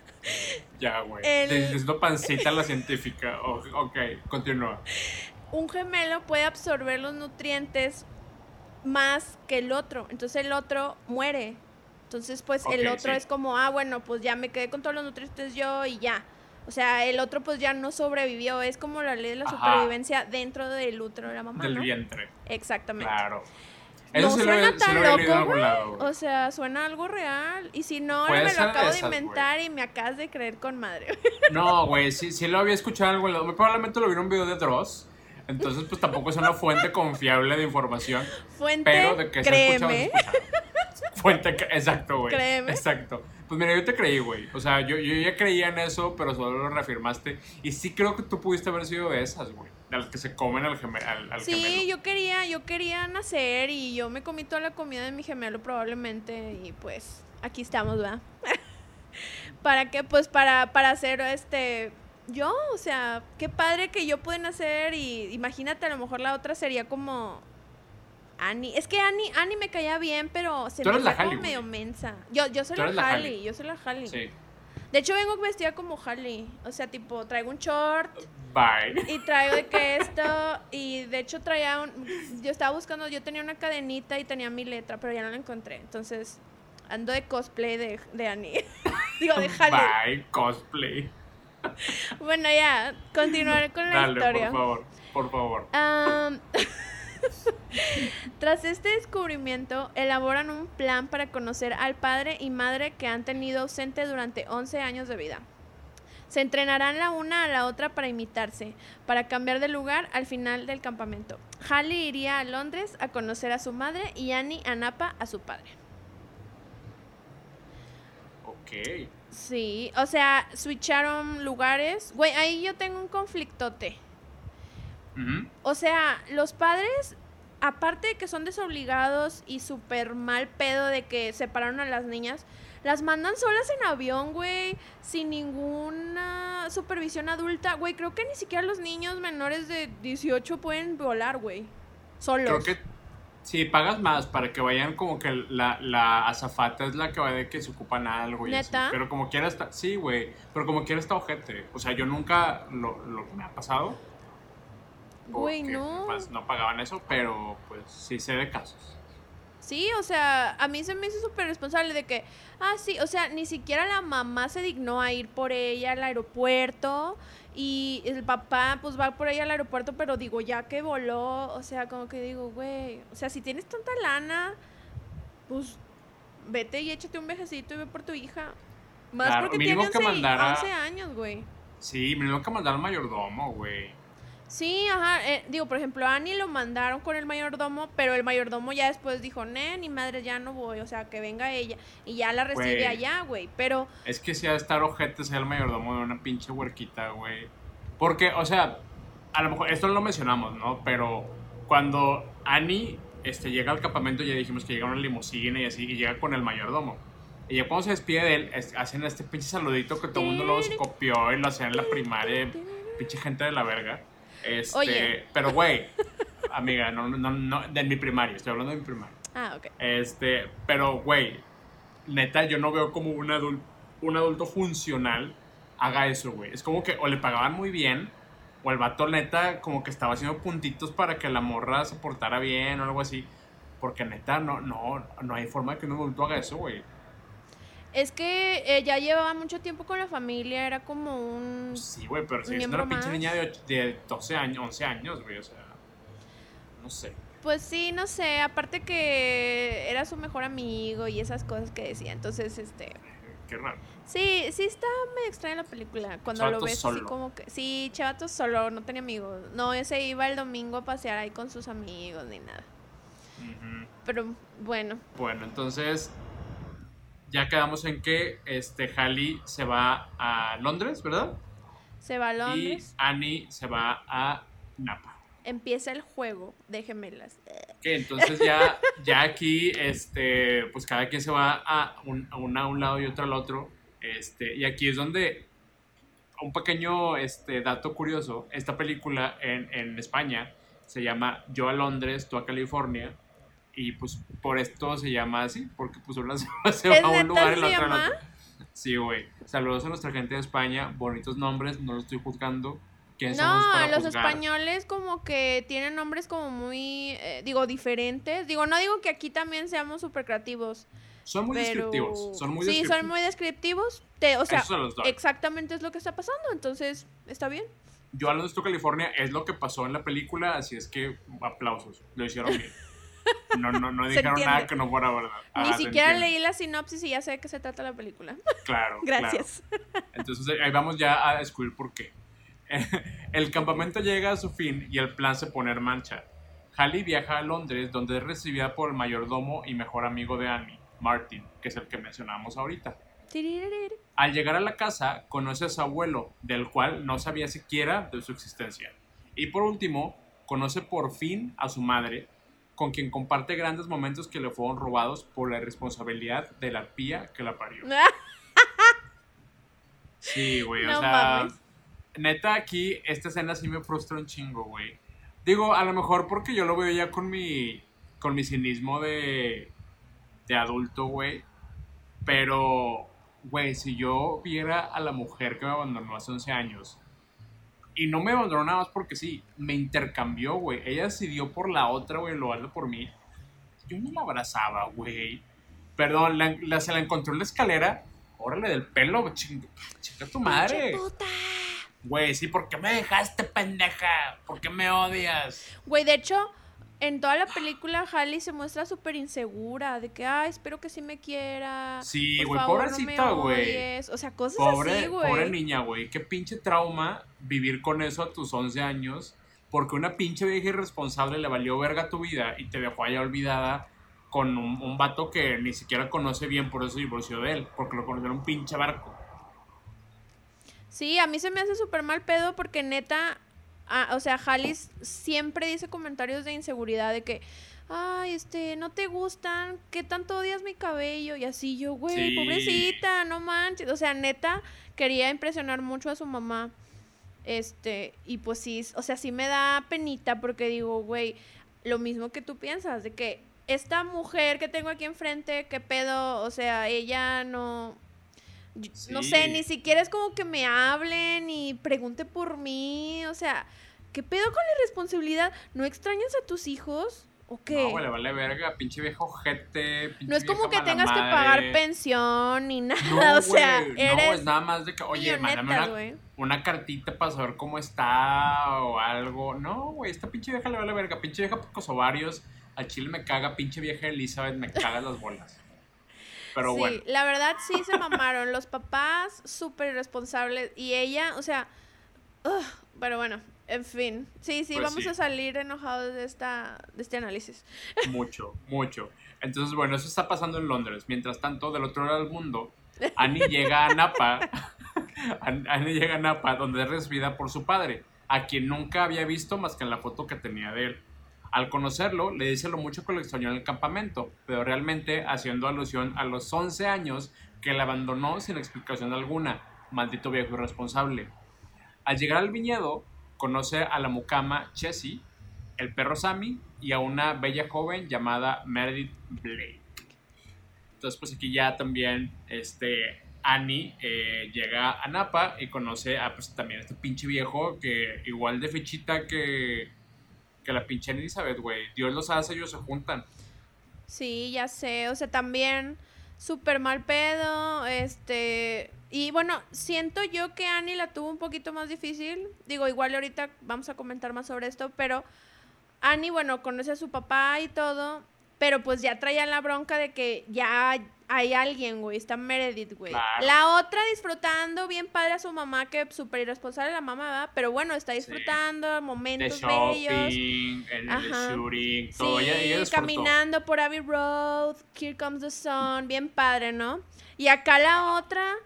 Ya, güey. El- Necesito pancita la científica. O- ok, continúa. un gemelo puede absorber los nutrientes más que el otro. Entonces el otro muere. Entonces, pues el otro sí. es como, ah, bueno, pues ya me quedé con todos los nutrientes yo y ya. O sea, el otro pues ya no sobrevivió. Es como la ley de la Ajá. supervivencia dentro del útero de la mamá. Del ¿no? vientre. Exactamente. Claro. No sí lo suena tan lo en loco, güey. O sea, suena algo real. Y si no, ahora me lo acabo de esas, inventar y me acabas de creer con madre. No, güey, sí, sí lo había escuchado en algún lado. Probablemente lo vi en un video de Dross. Entonces, pues tampoco es una fuente confiable de información. Fuente, Pero de que se ha escuchado, créeme. se ha escuchado. [laughs] Fuente, exacto, güey. Créeme. Exacto. Pues mira, yo te creí, güey. O sea, yo, yo ya creía en eso, pero solo lo reafirmaste. Y sí creo que tú pudiste haber sido de esas, güey. De las que se comen al, geme- al, al Sí, gemelo. yo quería, yo quería nacer y yo me comí toda la comida de mi gemelo probablemente y pues aquí estamos, ¿verdad? [laughs] ¿Para qué? Pues para, para hacer este, yo, o sea, qué padre que yo pude nacer y imagínate, a lo mejor la otra sería como Annie. Es que Annie, Annie me caía bien, pero se Tú me eres la como medio mensa. Yo, yo soy Tú la Halle, Halle. yo soy la Halle. Sí. De hecho vengo vestida como Halle, o sea, tipo, traigo un short, Bye. y traigo de que esto, y de hecho traía un, yo estaba buscando, yo tenía una cadenita y tenía mi letra, pero ya no la encontré, entonces ando de cosplay de, de Annie, [laughs] digo de Halle. Bye, cosplay. Bueno, ya, continuaré con la Dale, historia. por favor. Por favor. Am, [laughs] [laughs] Tras este descubrimiento, elaboran un plan para conocer al padre y madre que han tenido ausente durante 11 años de vida. Se entrenarán la una a la otra para imitarse, para cambiar de lugar al final del campamento. Halle iría a Londres a conocer a su madre y Annie a Napa a su padre. Ok. Sí, o sea, switcharon lugares. Güey, ahí yo tengo un conflictote. O sea, los padres, aparte de que son desobligados y súper mal pedo de que separaron a las niñas, las mandan solas en avión, güey, sin ninguna supervisión adulta. Güey, creo que ni siquiera los niños menores de 18 pueden volar, güey. Solos. Creo que si pagas más para que vayan como que la, la azafata es la que va de que se ocupan algo y así. Pero como quiera está, sí, güey, pero como quiera está ojete. O sea, yo nunca lo, lo que me ha pasado. Güey, no. pues, no pagaban eso, pero pues sí sé de casos. Sí, o sea, a mí se me hizo súper responsable de que, ah, sí, o sea, ni siquiera la mamá se dignó a ir por ella al aeropuerto y el papá pues va por ella al aeropuerto, pero digo, ya que voló, o sea, como que digo, güey, o sea, si tienes tanta lana, pues vete y échate un viajecito y ve por tu hija. Más Claro, porque tiene que 11, mandara- 11 años, güey. Sí, me tengo que mandar al mayordomo, güey. Sí, ajá. eh, digo, por ejemplo, a Annie lo mandaron con el mayordomo, pero el mayordomo ya después dijo, ne, ni madre, ya no voy, o sea, que venga ella. Y ya la recibe Güey. allá, güey. Pero, Es que si ha de estar ojete ser el mayordomo de una pinche huerquita, güey. Porque, o sea, a lo mejor, esto no lo mencionamos, ¿no? Pero cuando Annie este, llega al campamento, ya dijimos que llega una limusina y así, y llega con el mayordomo. Y ya cuando se despide de él, es- hacen este pinche saludito que todo el mundo luego se copió y lo hacían en la primaria, pinche gente de la verga. Este, Oye. pero güey, amiga, no, no, no, de mi primaria, estoy hablando de mi primaria. ah, ok. Este, pero, güey, neta, yo no veo como un adulto, un adulto funcional haga eso, güey. Es como que o le pagaban muy bien, o el vato neta como que estaba haciendo puntitos para que la morra se portara bien o algo así. Porque neta, no, no, no hay forma de que un adulto haga eso, güey. Es que eh, ya llevaba mucho tiempo con la familia, era como un... Sí, güey, pero si es una pinche más. niña de, de 12 años, 11 años, güey, o sea, no sé. Pues sí, no sé, aparte que era su mejor amigo y esas cosas que decía, entonces, este... Qué raro. Sí, sí está medio extraña la película, cuando lo ves así como que... Sí, Chavato solo, no tenía amigos. No, ese iba el domingo a pasear ahí con sus amigos ni nada. Pero bueno, Bueno, entonces ya quedamos en que este Halley se va a Londres, ¿verdad? se va a Londres, Y Annie se va a Napa. empieza el juego de gemelas. Que entonces ya, ya aquí, este, pues cada quien se va a un, a una a un lado y otro al otro. Este, y aquí es donde un pequeño este, dato curioso, esta película en, en España se llama Yo a Londres, tú a California. Y pues por esto se llama así, porque pues una [laughs] se va, se va ¿Es a un lugar y la otra llama? otro. Sí, güey. Saludos a nuestra gente de España, bonitos nombres, no los estoy juzgando. ¿Quién No, los juzgar? españoles como que tienen nombres como muy, eh, digo, diferentes. Digo, no digo que aquí también seamos súper creativos. Son muy pero... descriptivos. Son muy sí, descriptivos. son muy descriptivos. Te, o sea, los exactamente es lo que está pasando, entonces está bien. Yo a Londres to California es lo que pasó en la película, así es que aplausos, lo hicieron bien. [laughs] No, no, no [laughs] dijeron nada que no fuera verdad. Ni Ah, se siquiera leí la sinopsis y ya sé de qué se trata la película. [laughs] [laughs] Claro. Gracias. claro. Entonces ahí vamos ya a descubrir por qué. El campamento llega a su fin y el plan se pone en marcha. Hallie viaja a Londres, donde es recibida por el mayordomo y mejor amigo de Annie, Martin, que es el que mencionábamos ahorita. Al llegar a la casa, conoce a su abuelo, del cual no sabía siquiera de su existencia. Y por último, conoce por fin a su madre, con quien comparte grandes momentos que le fueron robados por la irresponsabilidad de la arpía que la parió. [laughs] Sí, güey, o sea, mames. neta aquí esta escena sí me frustra un chingo, güey. Digo, a lo mejor porque yo lo veo ya con mi con mi cinismo de de adulto, güey. Pero güey, si yo viera a la mujer que me abandonó hace 11 años y no me abandonó nada más porque sí, me intercambió, güey. Ella decidió por la otra, güey, lugar de por mí. Yo ni la abrazaba, güey. Perdón, la, la- se la encontró en la escalera. Órale del pelo, chinga, chinga tu madre. Güey, sí, ¿por qué me dejaste, pendeja? ¿Por qué me odias? Güey, de hecho, en toda la película Halle se muestra súper insegura, de que, ay, espero que sí me quiera. Sí, güey, pobrecita, güey. odies". O sea, cosas Pobre, así, güey. pobre niña, güey. Qué pinche trauma vivir con eso a tus 11 años. Porque una pinche vieja irresponsable le valió verga tu vida y te dejó allá olvidada con un, un vato que ni siquiera conoce bien, por eso se divorció de él. Porque lo conoció en un pinche barco. Sí, a mí se me hace súper mal pedo porque neta, ah, o sea, Halis siempre dice comentarios de inseguridad de que, ay, este, no te gustan, ¿qué tanto odias mi cabello? Y así yo, güey, Sí. pobrecita, no manches. O sea, neta, quería impresionar mucho a su mamá. Este, y pues sí, o sea, sí me da penita porque digo, güey, lo mismo que tú piensas, de que esta mujer que tengo aquí enfrente, qué pedo, o sea, ella no, yo- no sé, ni siquiera es como que me hablen y pregunte por mí, o sea, ¿qué pedo con la irresponsabilidad? ¿No extrañas a tus hijos? ¿O qué? No, güey, le vale verga, pinche viejo ojete. pinche No es como que tengas que pagar pensión ni [laughs] nada, No, o sea, eres No, es nada más de que, oye, mándame una, una cartita para saber cómo está o algo. No, güey, esta pinche vieja le vale verga. Pinche vieja pocos ovarios. Al chile me caga. Pinche vieja Elizabeth me caga las bolas. Pero sí, bueno. la verdad sí se mamaron. Los papás súper irresponsables. Y ella, o sea. pero bueno, en fin. Sí, sí, Pues vamos sí. a salir enojados de, esta, de este análisis. [laughs] Mucho, mucho. Entonces, bueno, eso está pasando en Londres. Mientras tanto, del otro lado del mundo, Annie [laughs] llega a Napa. [laughs] An- Annie llega a Napa, donde es recibida por su padre, a quien nunca había visto más que en la foto que tenía de él. Al conocerlo, le dice lo mucho que lo extrañó en el campamento, pero realmente haciendo alusión a los 11 años que le abandonó sin explicación alguna. Maldito viejo irresponsable. Al llegar al viñedo, conoce a la mucama Chessie, el perro Sammy y a una bella joven llamada Meredith Blake. Entonces, pues aquí ya también, este, Annie eh, llega a Napa y conoce a pues también este pinche viejo que igual de fechita que, que la pinche Elizabeth, güey. Dios los hace, ellos se juntan. Sí, ya sé, o sea, también súper mal pedo, este... Y bueno, siento yo que Annie la tuvo un poquito más difícil. Digo, igual ahorita vamos a comentar más sobre esto, pero Annie, bueno, conoce a su papá y todo, pero pues ya traía la bronca de que ya hay alguien, güey. Está Meredith, güey. La otra disfrutando bien padre a su mamá, que súper irresponsable la mamá, ¿verdad? Pero bueno, está disfrutando momentos bellos. El, shooting, todo. Sí, caminando por Abbey Road, Here Comes the Sun, bien padre, ¿no? Y acá la otra,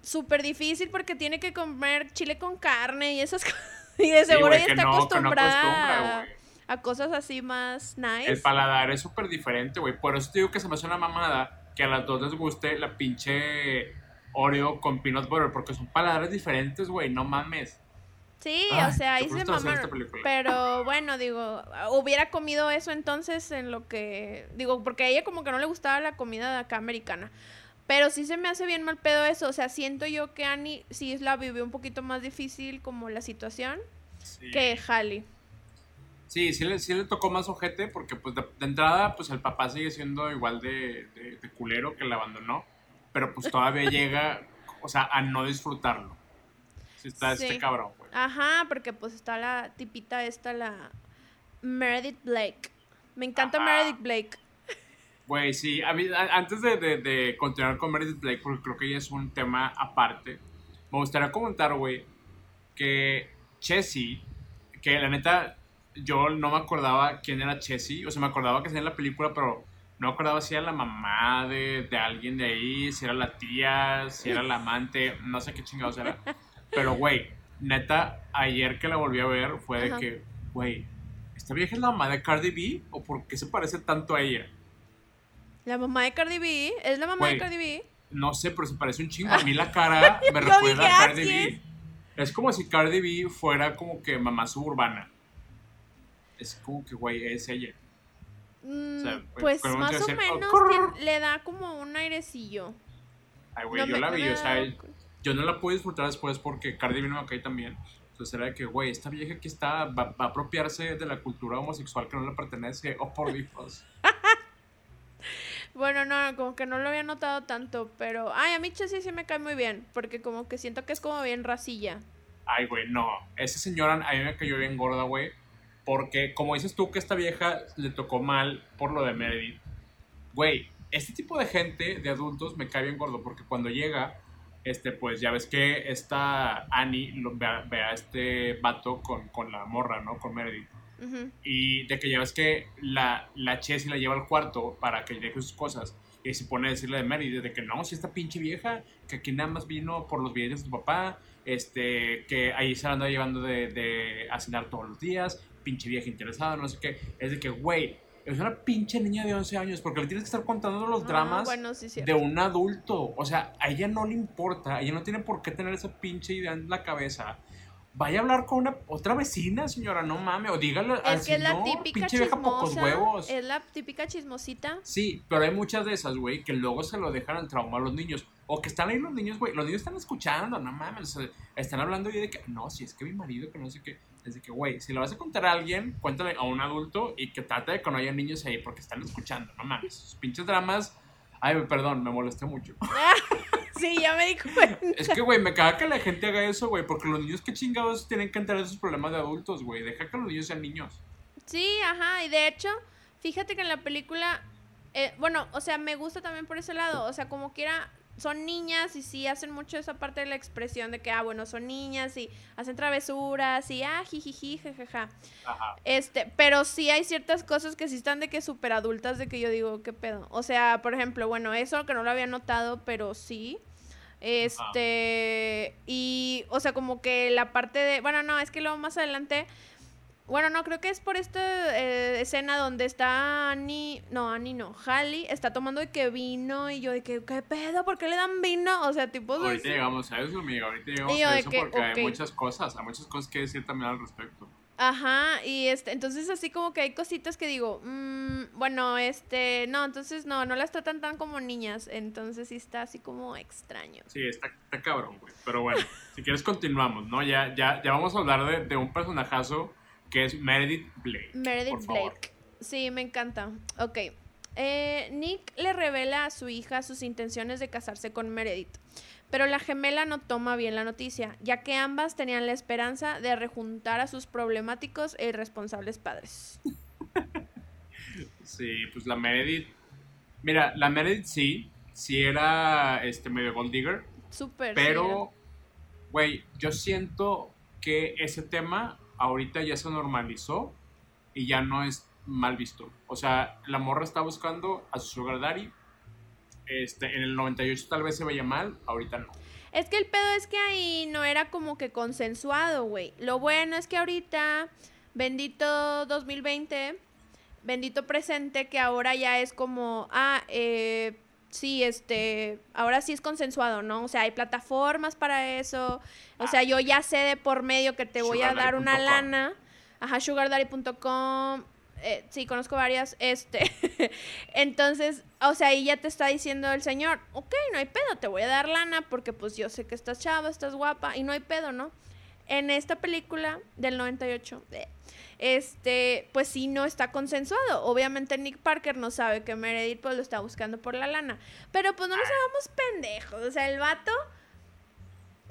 súper difícil porque tiene que comer chile con carne y esas [laughs] cosas. Y de seguro ella está acostumbrada a cosas así más nice. El paladar es súper diferente, güey. Por eso te digo que se me hace una mamada que a las dos les guste la pinche Oreo con peanut butter, porque son paladares diferentes, güey, no mames. Sí, o sea, ahí se mamaron. Pero bueno, digo, hubiera comido eso entonces en lo que. Digo, porque a ella como que no le gustaba la comida de acá americana. Pero sí se me hace bien mal pedo eso. O sea, siento yo que Annie sí la vivió un poquito más difícil como la situación que Halle. Sí, sí le, sí le tocó más ojete porque pues de, entrada pues el papá sigue siendo igual de, de, culero que le abandonó, pero pues todavía [laughs] llega, o sea, a no disfrutarlo. Sí está este cabrón, güey. Ajá, porque pues está la tipita esta, la Meredith Blake. Me encanta Meredith Blake. [laughs] Güey, sí, a mí, antes de, de, continuar con Meredith Blake, porque creo que ella es un tema aparte, me gustaría comentar, güey, que Chessie, que la neta yo no me acordaba quién era Chessie. O sea, me acordaba que era en la película, pero no me acordaba si era la mamá de, de, alguien de ahí, si era la tía, si era la amante, no sé qué chingados era. Pero, güey, neta, ayer que la volví a ver fue de que, güey, ¿esta vieja es la mamá de Cardi B? ¿O por qué se parece tanto a ella? La mamá de Cardi B, ¿es la mamá de Cardi B? No sé, pero se parece un chingo. A mí la [laughs] cara me recuerda a Cardi B. Es como si Cardi B fuera como que mamá suburbana es como que, güey, es ella. Mm, pues más o menos le da como un airecillo. Ay, güey, yo la vi, o sea, yo no la pude disfrutar después porque Cardi vino acá también. Entonces era de que, güey, esta vieja que está, va, a apropiarse de la cultura homosexual que no le pertenece. Oh, por Dios. [laughs] bueno, no, como que no lo había notado tanto, pero... Ay, a mí Chessy sí me cae muy bien, porque como que siento que es como bien racilla. Ay, güey, no. Esa señora a mí me cayó bien gorda, güey. Porque, como dices tú, que esta vieja le tocó mal por lo de Meredith. Güey, este tipo de gente, de adultos, me cae bien gordo. Porque cuando llega, este, pues ya ves que esta Annie ve, a, este vato con, con, la morra, ¿no? Con Meredith. Y de que ya ves que la, la Chessy la lleva al cuarto para que deje sus cosas. Y se pone a decirle de Meredith de que no, si esta pinche vieja, que aquí nada más vino por los billetes de su papá, este, que ahí se la anda llevando de, de a cenar todos los días, pinche vieja interesada, no sé qué. Es de que, güey, es una pinche niña de 11 años porque le tienes que estar contando los ah, dramas de un adulto. O sea, a ella no le importa, ella no tiene por qué tener esa pinche idea en la cabeza. Vaya a hablar con una otra vecina, señora, no mames, o dígale Es que es la típica chismosa, huevos. Es la típica chismosita. Sí, pero hay muchas de esas, güey, que luego se lo dejan al trauma a los niños. O que están ahí los niños, güey, los niños están escuchando, no mames, están hablando y de que, no, si es que mi marido, que no sé qué. Es de que, güey, si lo vas a contar a alguien, cuéntale a un adulto y que trate de que no haya niños ahí porque están escuchando, no mames. Sus pinches dramas. Ay, perdón, me molesté mucho. [laughs] sí, ya me di cuenta. Es que, güey, me caga que la gente haga eso, güey, porque los niños, qué chingados tienen que entrar esos problemas de adultos, güey. Deja que los niños sean niños. Sí, ajá, y de hecho, fíjate que en la película, eh, bueno, o sea, me gusta también por ese lado, o sea, como quiera, son niñas y sí hacen mucho esa parte de la expresión de que, ah, bueno, son niñas y hacen travesuras y, ah, jijiji, jajaja. Ajá. Este, pero sí hay ciertas cosas que sí están de que súper adultas, de que yo digo, ¿qué pedo? O sea, por ejemplo, bueno, eso que no lo había notado, pero sí. Este, y, o sea, como que la parte de, bueno, no, es que luego más adelante bueno, no, creo que es por esta eh, escena donde está Annie, no, Annie no, Hallie está tomando de que vino y yo de que, ¿qué pedo? ¿Por qué le dan vino? O sea, tipo... Ahorita llegamos a eso, amiga, ahorita llegamos a eso porque hay muchas cosas, hay muchas cosas que decir también al respecto. Ajá, y este, entonces así como que hay cositas que digo, mm, bueno, este, no, entonces no, no las tratan tan como niñas, entonces sí está así como extraño. Sí, está, está cabrón, güey. Pero bueno, si quieres continuamos, ¿no? Ya, ya, ya vamos a hablar de, de un personajazo que es Meredith Blake. Meredith Blake. Sí, me encanta. Ok. Eh, Nick le revela a su hija sus intenciones de casarse con Meredith. Pero la gemela no toma bien la noticia, ya que ambas tenían la esperanza de rejuntar a sus problemáticos e irresponsables padres. [laughs] Sí, pues la Meredith. Mira, la Meredith sí, sí era este medio gold digger. Súper. Pero, güey, yo siento que ese tema ahorita ya se normalizó y ya no es mal visto. O sea, la morra está buscando a su sugar daddy este, en el 98 tal vez se veía mal, ahorita no. Es que el pedo es que ahí no era como que consensuado, güey. Lo bueno es que ahorita, bendito 2020, bendito presente, que ahora ya es como, ah, eh, sí, este, ahora sí es consensuado, ¿no? O sea, hay plataformas para eso. O sea, yo ya sé de por medio que te voy a dar una lana. Ajá, sugardaddy.com eh, sí, conozco varias, este, [laughs] entonces, o sea, ahí ya te está diciendo el señor, ok, no hay pedo, te voy a dar lana porque pues yo sé que estás chava, estás guapa y no hay pedo, ¿no? En esta película del 98, eh, este, pues sí no está consensuado. Obviamente Nick Parker no sabe que Meredith pues lo está buscando por la lana, pero pues no nos hagamos pendejos, o sea, el vato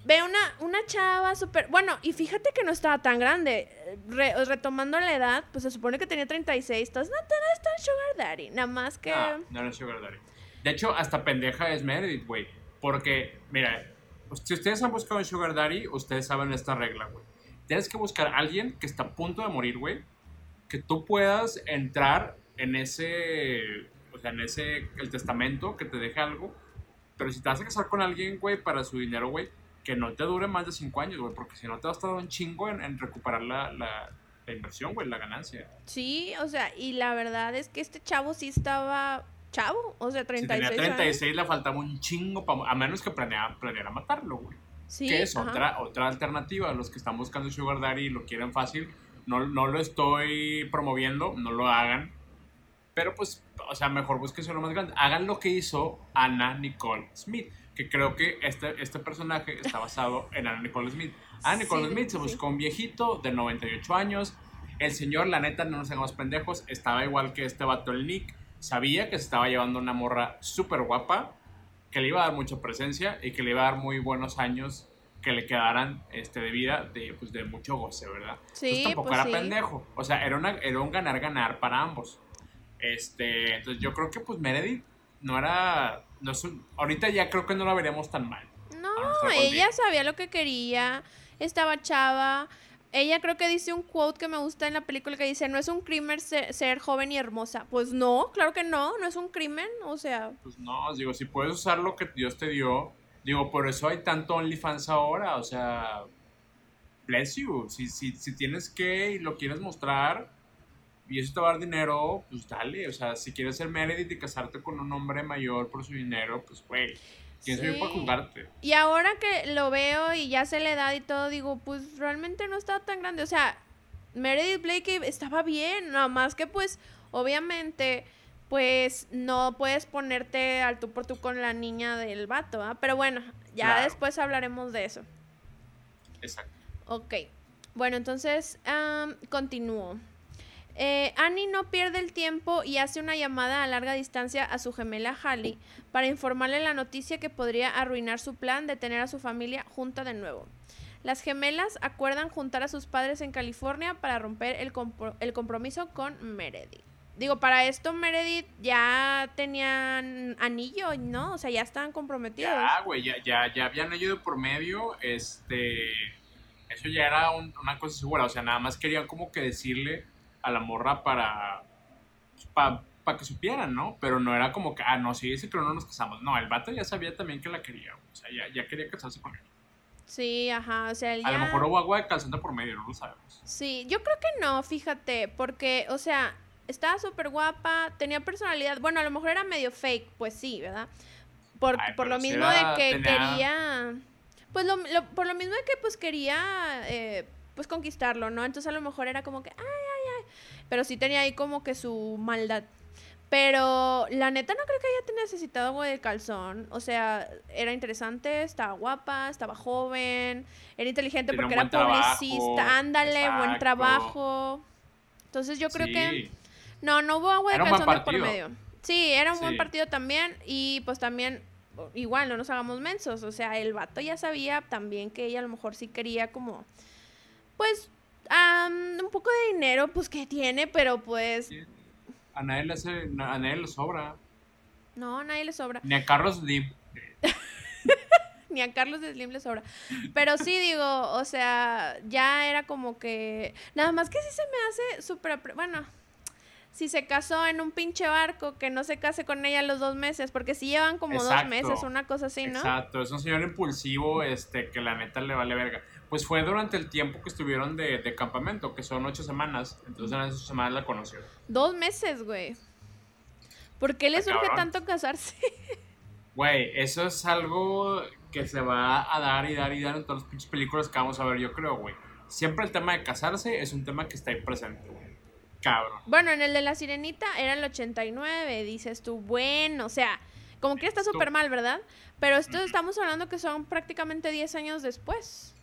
ve una, una chava súper... Bueno, y fíjate que no estaba tan grande. retomando la edad, pues se supone que tenía 36. Entonces no, está Sugar Daddy. Nada más que... No, no era Sugar Daddy. De hecho, hasta pendeja es Meredith, güey. Porque, mira, si ustedes han buscado un Sugar Daddy, ustedes saben esta regla, güey. Tienes que buscar a alguien que está a punto de morir, güey. Que tú puedas entrar en ese... O sea, en ese... El testamento, que te deje algo. Pero si te vas a casar con alguien, güey, para su dinero, güey que no te dure más de 5 años, güey, porque si no te va a estar un chingo en, recuperar la, la, inversión, güey, la ganancia. Sí, o sea, y la verdad es que este chavo sí estaba chavo, o sea, 36 Si tenía 36 le faltaba un chingo, a menos que planeara, planeara matarlo, güey. Sí, que es otra, otra alternativa, los que están buscando Sugar Daddy y lo quieren fácil, no, no lo estoy promoviendo, no lo hagan, pero pues, o sea, mejor búsquense lo más grande. Hagan lo que hizo Anna Nicole Smith que creo que este, este personaje está basado en Anna Nicole Smith. Anna Nicole Smith se buscó un viejito de 98 años. El señor, la neta, no nos hagamos pendejos, estaba igual que este vato, el Nick. Sabía que se estaba llevando una morra súper guapa, que le iba a dar mucha presencia y que le iba a dar muy buenos años que le quedaran este, de vida de, pues, de mucho goce, ¿verdad? Sí, entonces tampoco pues era pendejo. O sea, era, una, era un ganar-ganar para ambos. Este, entonces yo creo que pues Meredith no era no ahorita ya creo que no la veríamos tan mal. No, ella sabía lo que quería, estaba chava. Ella creo que dice un quote que me gusta en la película que dice, no es un crimen ser, joven y hermosa. Pues no, claro que no, no es un crimen, o sea... Pues no, digo, si puedes usar lo que Dios te dio, digo, por eso hay tanto OnlyFans ahora, o sea, bless you, si, si, si tienes que y lo quieres mostrar, y eso te va a dar dinero, pues dale. O sea, si quieres ser Meredith y casarte con un hombre mayor por su dinero, pues güey. ¿Quién soy para jugarte? Y ahora que lo veo y ya sé la edad y todo, digo, pues realmente no estaba tan grande. O sea, Meredith Blake estaba bien, nada más que pues, obviamente, pues no puedes ponerte al tú por tú con la niña del vato, ¿ah? Pero bueno, ya después hablaremos de eso. Exacto. Ok. Bueno, entonces, continúo. Eh, Annie no pierde el tiempo y hace una llamada a larga distancia a su gemela Hallie para informarle la noticia que podría arruinar su plan de tener a su familia junta de nuevo. Las gemelas acuerdan juntar a sus padres en California para romper el, compromiso con Meredith. Digo, para esto Meredith ya tenían anillo, ¿no? O sea, ya estaban comprometidos. Ya, güey, ya, ya, ya habían anillo por medio, este... Eso ya era una cosa segura, o sea, nada más querían como que decirle a la morra para, para que supieran, ¿no? Pero no era como que, ah, no, sí, ese que no nos casamos. No, el vato ya sabía también que la quería, o sea, ya, ya quería casarse con él. Sí, ajá, o sea, A lo mejor hubo agua de calzón por medio, no lo sabemos. Sí, yo creo que no, fíjate, porque, o sea, estaba súper guapa, tenía personalidad, bueno, a lo mejor era medio fake, pues sí, ¿verdad? Por, por lo mismo de que quería, pues lo, por lo mismo de que pues quería, eh, pues conquistarlo, ¿no? Entonces a lo mejor era como que, ay. Pero sí tenía ahí como que su maldad. Pero la neta no creo que haya necesitado güey de calzón. O sea, era interesante, estaba guapa, estaba joven, era inteligente porque era publicista. Ándale, buen trabajo. Entonces yo creo que... No, no hubo agua de calzón de por medio. Sí, era un buen partido también. Y pues también, igual, no nos hagamos mensos. O sea, el vato ya sabía también que ella a lo mejor sí quería como... Pues un poco de dinero, pues que tiene, pero pues a nadie le, hace, a nadie le sobra. No, a nadie le sobra. Ni a Carlos Slim. [laughs] Ni a Carlos Slim le sobra. Pero sí digo, o sea, ya era como que... Nada más que sí se me hace súper... Bueno, si se casó en un pinche barco, que no se case con ella los dos meses, porque si llevan como dos meses, una cosa así, ¿no? Exacto, es un señor impulsivo, este, que la neta le vale verga. Pues fue durante el tiempo que estuvieron de, de campamento, que son ocho semanas. Entonces en esas semanas la conoció. Dos meses, güey. ¿Por qué le surge tanto casarse? [laughs] Güey, eso es algo que se va a dar y dar y dar en todas las pinches películas que vamos a ver, yo creo, güey. Siempre el tema de casarse es un tema que está ahí presente, güey. Cabrón. Bueno, en el de la sirenita era el 89, dices tú, bueno, o sea, como que está súper mal, ¿verdad? Pero esto estamos hablando que son prácticamente 10 años después.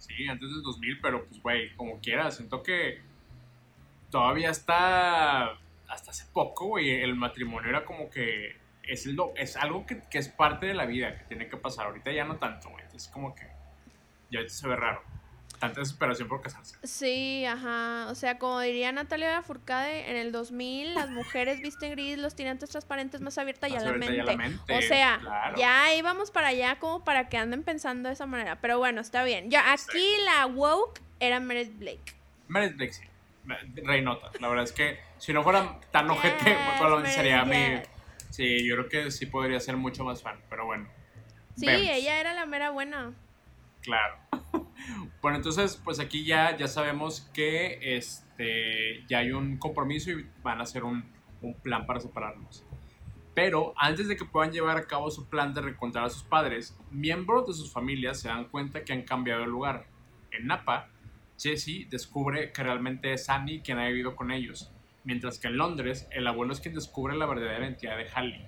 Sí, antes del 2000, pero pues, güey, como quieras, siento que todavía está, hasta hace poco, güey, el matrimonio era como que es, es algo que, que, es parte de la vida, que tiene que pasar. Ahorita ya no tanto, güey, es como que ya se ve raro tanta desesperación por casarse. Sí, ajá. O sea, como diría Natalia Furcade, en el 2000 las mujeres visten gris, los tirantes transparentes más abiertas y, a la mente. O sea, ya íbamos para allá como para que anden pensando de esa manera. Pero bueno, está bien. Ya, aquí la woke era Meredith Blake. Meredith Blake, sí. Reinota. La verdad es que si no fuera tan ojete, [laughs] pues sería mi... Sí, yo creo que sí podría ser mucho más fan, pero bueno. Sí, ella era la mera buena. Claro. Bueno, entonces, pues aquí ya, ya sabemos que este, ya hay un compromiso y van a hacer un, un plan para separarnos. Pero antes de que puedan llevar a cabo su plan de reencontrar a sus padres, miembros de sus familias se dan cuenta que han cambiado de lugar. En Napa, Jesse descubre que realmente es Annie quien ha vivido con ellos, mientras que en Londres, el abuelo es quien descubre la verdadera identidad de Hallie.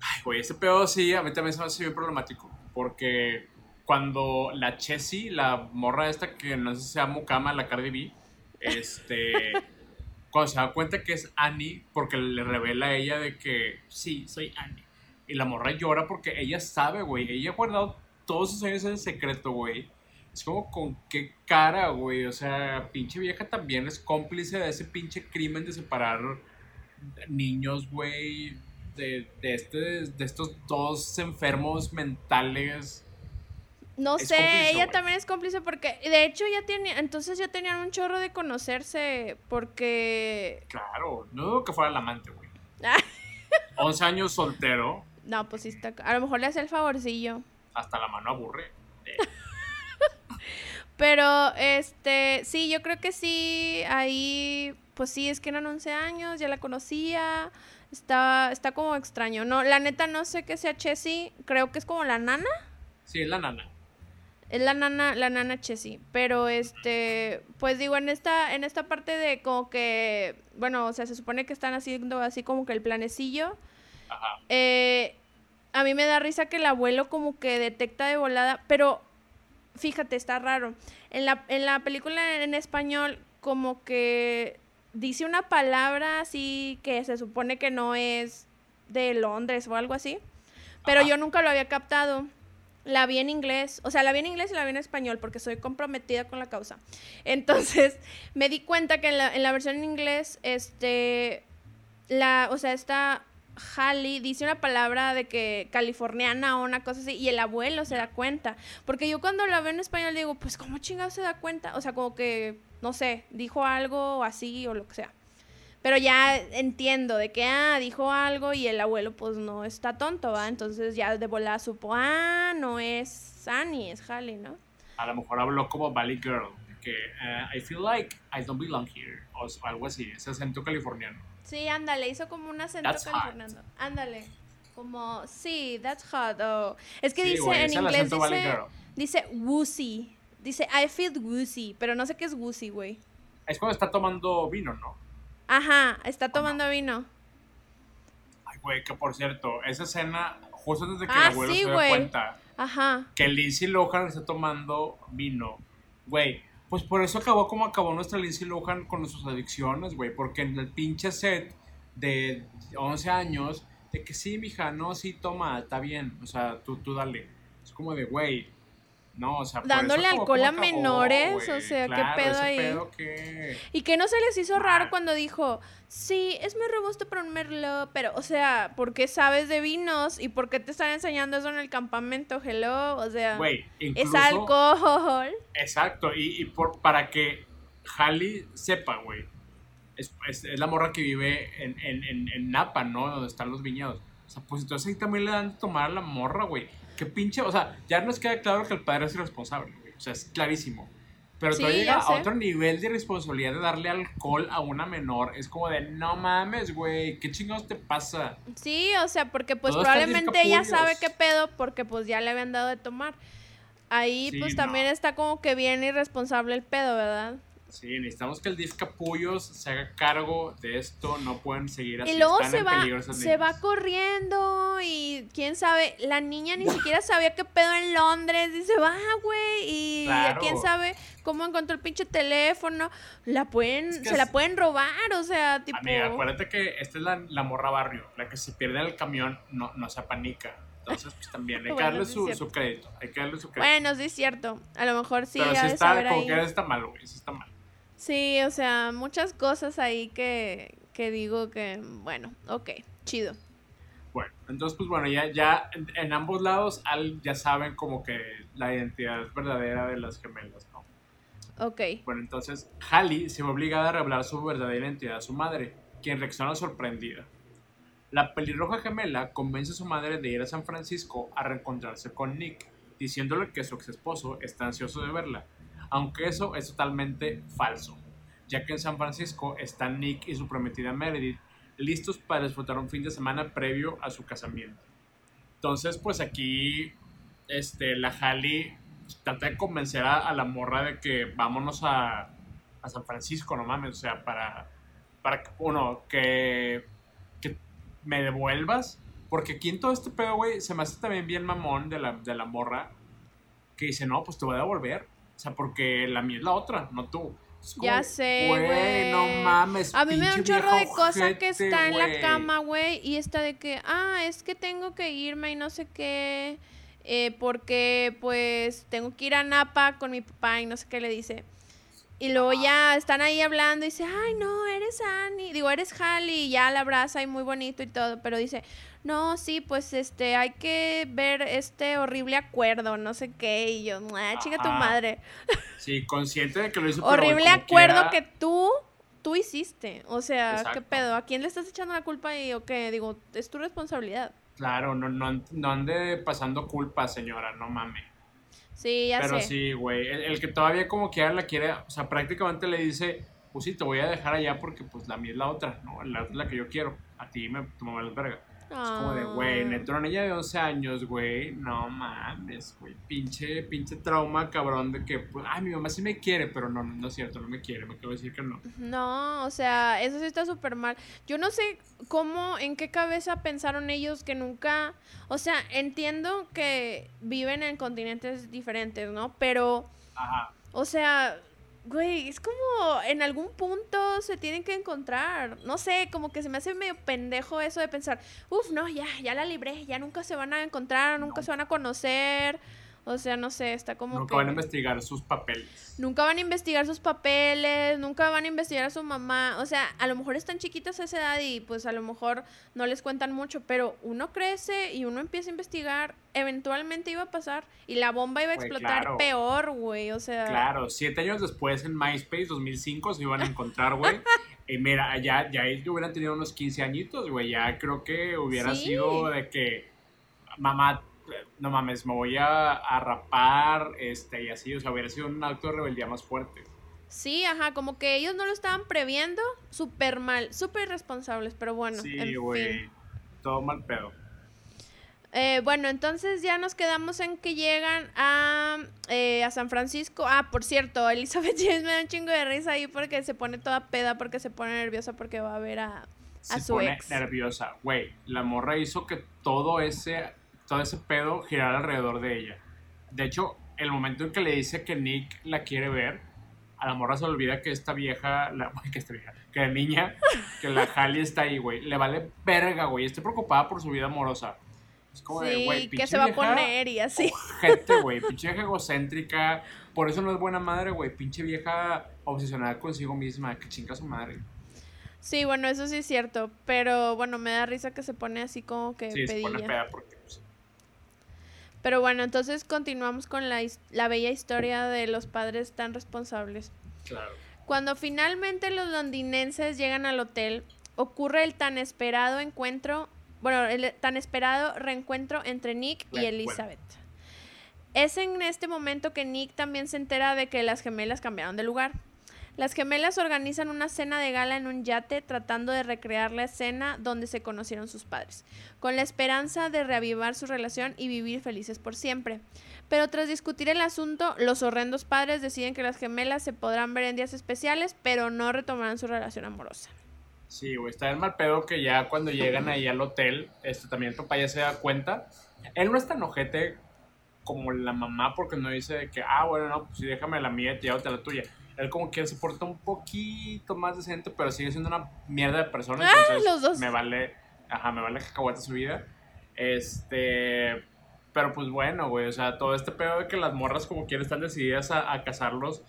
Ay, güey, ese pedo sí, a mí también se me hace bien problemático, porque cuando la Chessy, la morra esta que no sé si se llama Mukama, la Cardi B, este, [laughs] cuando se da cuenta que es Annie, porque le revela a ella de que sí, soy Annie. Y la morra llora porque ella sabe, güey. Ella ha guardado todos sus años en secreto, güey. Es como con qué cara, güey. O sea, pinche vieja también es cómplice de ese pinche crimen de separar niños, güey. De, de, este, de estos dos enfermos mentales no sé, ella también es cómplice porque, de hecho, ya tiene, entonces ya tenían un chorro de conocerse porque... Claro, no dudo que fuera el amante, güey. [laughs] 11 años soltero. No, pues sí está, a lo mejor le hace el favorcillo. Hasta la mano aburre. [laughs] Pero, este, sí, yo creo que sí, ahí, pues sí, es que eran 11 años, ya la conocía, está, está como extraño. No, la neta no sé qué sea Chessy, creo que es como la nana. Sí, es la nana. Es la nana, la nana Chessy. Pero este, pues digo, en esta, en esta parte de como que, bueno, o sea, se supone que están haciendo así como que el planecillo. Ajá. Eh, a mí me da risa que el abuelo como que detecta de volada, pero fíjate, está raro. En la, en la película en español, como que dice una palabra así que se supone que no es de Londres o algo así. Pero yo nunca lo había captado. La vi en inglés, o sea, la vi en inglés y la vi en español porque soy comprometida con la causa. Entonces, [laughs] me di cuenta que en la, en la versión en inglés, este, la, o sea, esta Hallie dice una palabra de que californiana o una cosa así y el abuelo se da cuenta. Porque yo cuando la veo en español digo, pues ¿cómo chingado se da cuenta? O sea, como que, no sé, dijo algo así o lo que sea. Pero ya entiendo de que, ah, dijo algo y el abuelo pues no está tonto, ¿va? Entonces ya de volada supo, ah, no es Sunny, es Halle, ¿no? A lo mejor habló como Valley Girl, que uh, I feel like I don't belong here, o algo así, ese acento californiano. Sí, ándale, hizo como un acento californiano. Ándale, como, sí, that's hot, oh. Es que dice en inglés, dice, dice woozy, Dice, I feel woozy, pero no sé qué es woozy, güey. Es cuando está tomando vino, ¿no? Ajá, está tomando vino. Ay, güey, que por cierto, esa escena, justo antes de que Ah, el abuelo sí, se güey. cuenta Ajá. que Lindsay Lohan está tomando vino, güey. Pues por eso acabó como acabó nuestra Lindsay Lohan con sus adicciones, güey. Porque en el pinche set de 11 años, de que sí, mija, no, sí, toma, está bien. O sea, tú, tú dale. Es como de, güey. No, o sea, Dándole alcohol a acabó, menores, o sea, ¿qué pedo ahí? pedo que- Y que no se les hizo raro Mal. cuando dijo, sí, es muy robusto para un merlot, pero, o sea, ¿por qué sabes de vinos? ¿Y por qué te están enseñando eso en el campamento? Hello, o sea, es alcohol. Exacto, y, y por, para que Halley sepa, güey. Es, es- es la morra que vive en, en, en, en Napa, ¿no? Donde están los viñedos. O sea, pues entonces ahí también le dan de tomar a la morra, güey. Qué pinche, o sea, ya nos queda claro que el padre es irresponsable, güey. O sea, es clarísimo. Pero Sí, todavía llega ya sé. a otro nivel de irresponsabilidad de darle alcohol a una menor. Es como de, no mames, güey, ¿qué chingados te pasa? Sí, o sea, porque pues Todos probablemente ella sabe qué pedo porque pues ya le habían dado de tomar. Ahí Sí, pues no. también está como que bien irresponsable el pedo, ¿verdad? Sí, necesitamos que el DIF Capullos se haga cargo de esto. No pueden seguir así. Y luego están se va, se va corriendo y quién sabe, la niña ni [laughs] siquiera sabía qué pedo en Londres, dice, va, güey, y Claro. quién sabe cómo encontró el pinche teléfono, la pueden, Es que se la pueden robar, o sea, tipo... Amiga, acuérdate que esta es la, la morra barrio, la que se pierde en el camión no, no se apanica. Entonces, pues también hay que [laughs] darle su, su crédito. Hay que darle su crédito. Bueno, sí es cierto, a lo mejor sí, Pero de está, como ahí. que está mal, güey. Sí está mal. Sí, o sea, muchas cosas ahí que, que digo que, bueno, ok, chido. Bueno, entonces, pues bueno, ya, ya en, en ambos lados al, ya saben como que la identidad verdadera de las gemelas, ¿no? Ok, Bueno, entonces Hallie se ve obligada a revelar su verdadera identidad a su madre, quien reacciona sorprendida. La pelirroja gemela convence a su madre de ir a San Francisco a reencontrarse con Nick, diciéndole que su ex esposo está ansioso de verla, aunque eso es totalmente falso, ya que en San Francisco están Nick y su prometida Meredith listos para disfrutar un fin de semana previo a su casamiento. Entonces, pues aquí este, la Hallie trata de convencer a, la morra de que vámonos a, a San Francisco, no mames, o sea, para, para que, uno, que, que me devuelvas, porque aquí en todo este pedo, güey, se me hace también bien mamón de la, de la morra, que dice, no, pues te voy a devolver, o sea, porque la mía es la otra, no tú. Como, Ya sé, güey. no mames. A mí me da un chorro de cosa que está en la cama, güey, y está de que, ah, es que tengo que irme y no sé qué, eh, porque pues tengo que ir a Napa con mi papá y no sé qué le dice. Y luego ya están ahí hablando y dice, ay, no, eres Annie, digo, eres Hallie, y ya la abraza y muy bonito y todo, pero dice, no, sí, pues este, hay que ver este horrible acuerdo, no sé qué, y yo, ah, chica tu madre. [laughs] Sí, consciente de que lo hizo horrible acuerdo quiera- que tú tú hiciste. O sea, ¿qué pedo? ¿A quién le estás echando la culpa y o qué? Digo, es tu responsabilidad. Claro, no, no, no ande pasando culpa, señora, no mames. Sí, ya Pero sé. sí, güey, el, el que todavía como quiera la quiere, o sea, prácticamente le dice, pues sí, te voy a dejar allá porque pues la mía es la otra, ¿no? La otra es la que yo quiero. A ti me, me vales verga. Es como de, güey, Ah. neta, una niña de 11 años, güey, no mames, güey, pinche, pinche trauma, cabrón, de que, pues, ay, mi mamá sí me quiere, pero no, no, no es cierto, no me quiere, me quiero decir que no. No, o sea, eso sí está súper mal. Yo no sé cómo, en qué cabeza pensaron ellos que nunca, o sea, entiendo que viven en continentes diferentes, ¿no? Pero, Ajá. o sea, güey, es como en algún punto se tienen que encontrar. No sé, como que se me hace medio pendejo eso de pensar, uff, no, ya, ya la libré, ya nunca se van a encontrar, nunca No. se van a conocer. O sea, no sé, está como Nunca que... van a investigar sus papeles. Nunca van a investigar sus papeles, nunca van a investigar a su mamá. O sea, a lo mejor están chiquitos a esa edad y pues a lo mejor no les cuentan mucho, pero uno crece y uno empieza a investigar, eventualmente iba a pasar y la bomba iba a explotar claro. peor, güey. O sea, Claro, siete años después en MySpace, 2005, se iban a encontrar, güey. [laughs] Y mira, ya, ya ellos hubieran tenido unos 15 añitos, güey. Ya creo que hubiera Sí. sido de que, mamá, no mames, me voy a, a rapar, este, y así. O sea, hubiera sido un acto de rebeldía más fuerte. sí, ajá, como que ellos no lo estaban previendo, súper mal, súper irresponsables, pero bueno, en sí, güey. Todo mal pedo. Eh, bueno, entonces ya nos quedamos en que llegan a, eh, a San Francisco. Ah, por cierto, Elizabeth [laughs] James me da un chingo de risa ahí porque se pone toda peda, porque se pone nerviosa porque va a ver a, a Se su pone ex. nerviosa. Güey, la morra hizo que todo ese, todo ese pedo girara alrededor de ella. De hecho, el momento en que le dice que Nick la quiere ver, a la morra se le olvida que esta vieja, la, [laughs] que esta vieja, que la niña, que la [laughs] Halle está ahí, güey. Le vale verga, güey. Estoy preocupada por su vida amorosa. Es como de, Sí, güey, que pinche se va a poner y así. Ojete, [laughs] güey. Pinche vieja egocéntrica. Por eso no es buena madre, güey. Pinche vieja obsesionada consigo misma. Que chinga su madre. Sí, bueno, eso sí es cierto. Pero bueno, me da risa que se pone así como que Sí, se pone peda porque. Pero bueno, entonces continuamos con la, la bella historia de los padres tan responsables. claro. Cuando finalmente los londinenses llegan al hotel, ocurre el tan esperado encuentro, bueno, el tan esperado reencuentro entre Nick y. Elizabeth. Es en este momento que Nick también se entera de que las gemelas cambiaron de lugar. Las gemelas organizan una cena de gala en un yate tratando de recrear la escena donde se conocieron sus padres, con la esperanza de reavivar su relación y vivir felices por siempre. Pero tras discutir el asunto, los horrendos padres deciden que las gemelas se podrán ver en días especiales, pero no retomarán su relación amorosa. Sí, güey, está el mal pedo que ya cuando llegan ahí al hotel, este, también el papá ya se da cuenta. Él no es tan ojete como la mamá porque no dice que, ah, bueno, no, pues sí, déjame la mía y llévate la tuya. Él como que se porta un poquito más decente, pero sigue siendo una mierda de persona. Ah, Entonces los dos. me vale, ajá, me vale cacahuate su vida. Este, pero pues bueno, güey, o sea, todo este pedo de que las morras como quieren están decididas a, a casarlos,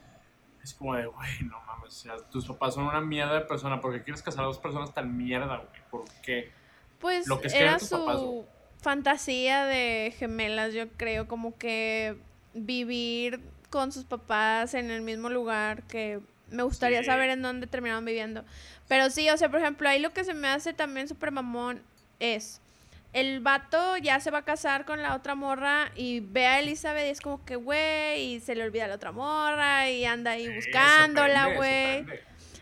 es como de, güey, no mames, o sea, tus papás son una mierda de persona, ¿por qué quieres casar a dos personas tan mierda, güey? ¿Por qué? Pues Lo que es era que tus su papás, fantasía de gemelas, yo creo, como que vivir con sus papás en el mismo lugar que me gustaría Sí. saber en dónde terminaron viviendo. Pero sí, o sea, por ejemplo, ahí lo que se me hace también súper mamón es el vato ya se va a casar con la otra morra y ve a Elizabeth y es como que, güey, y se le olvida la otra morra y anda ahí buscándola, güey.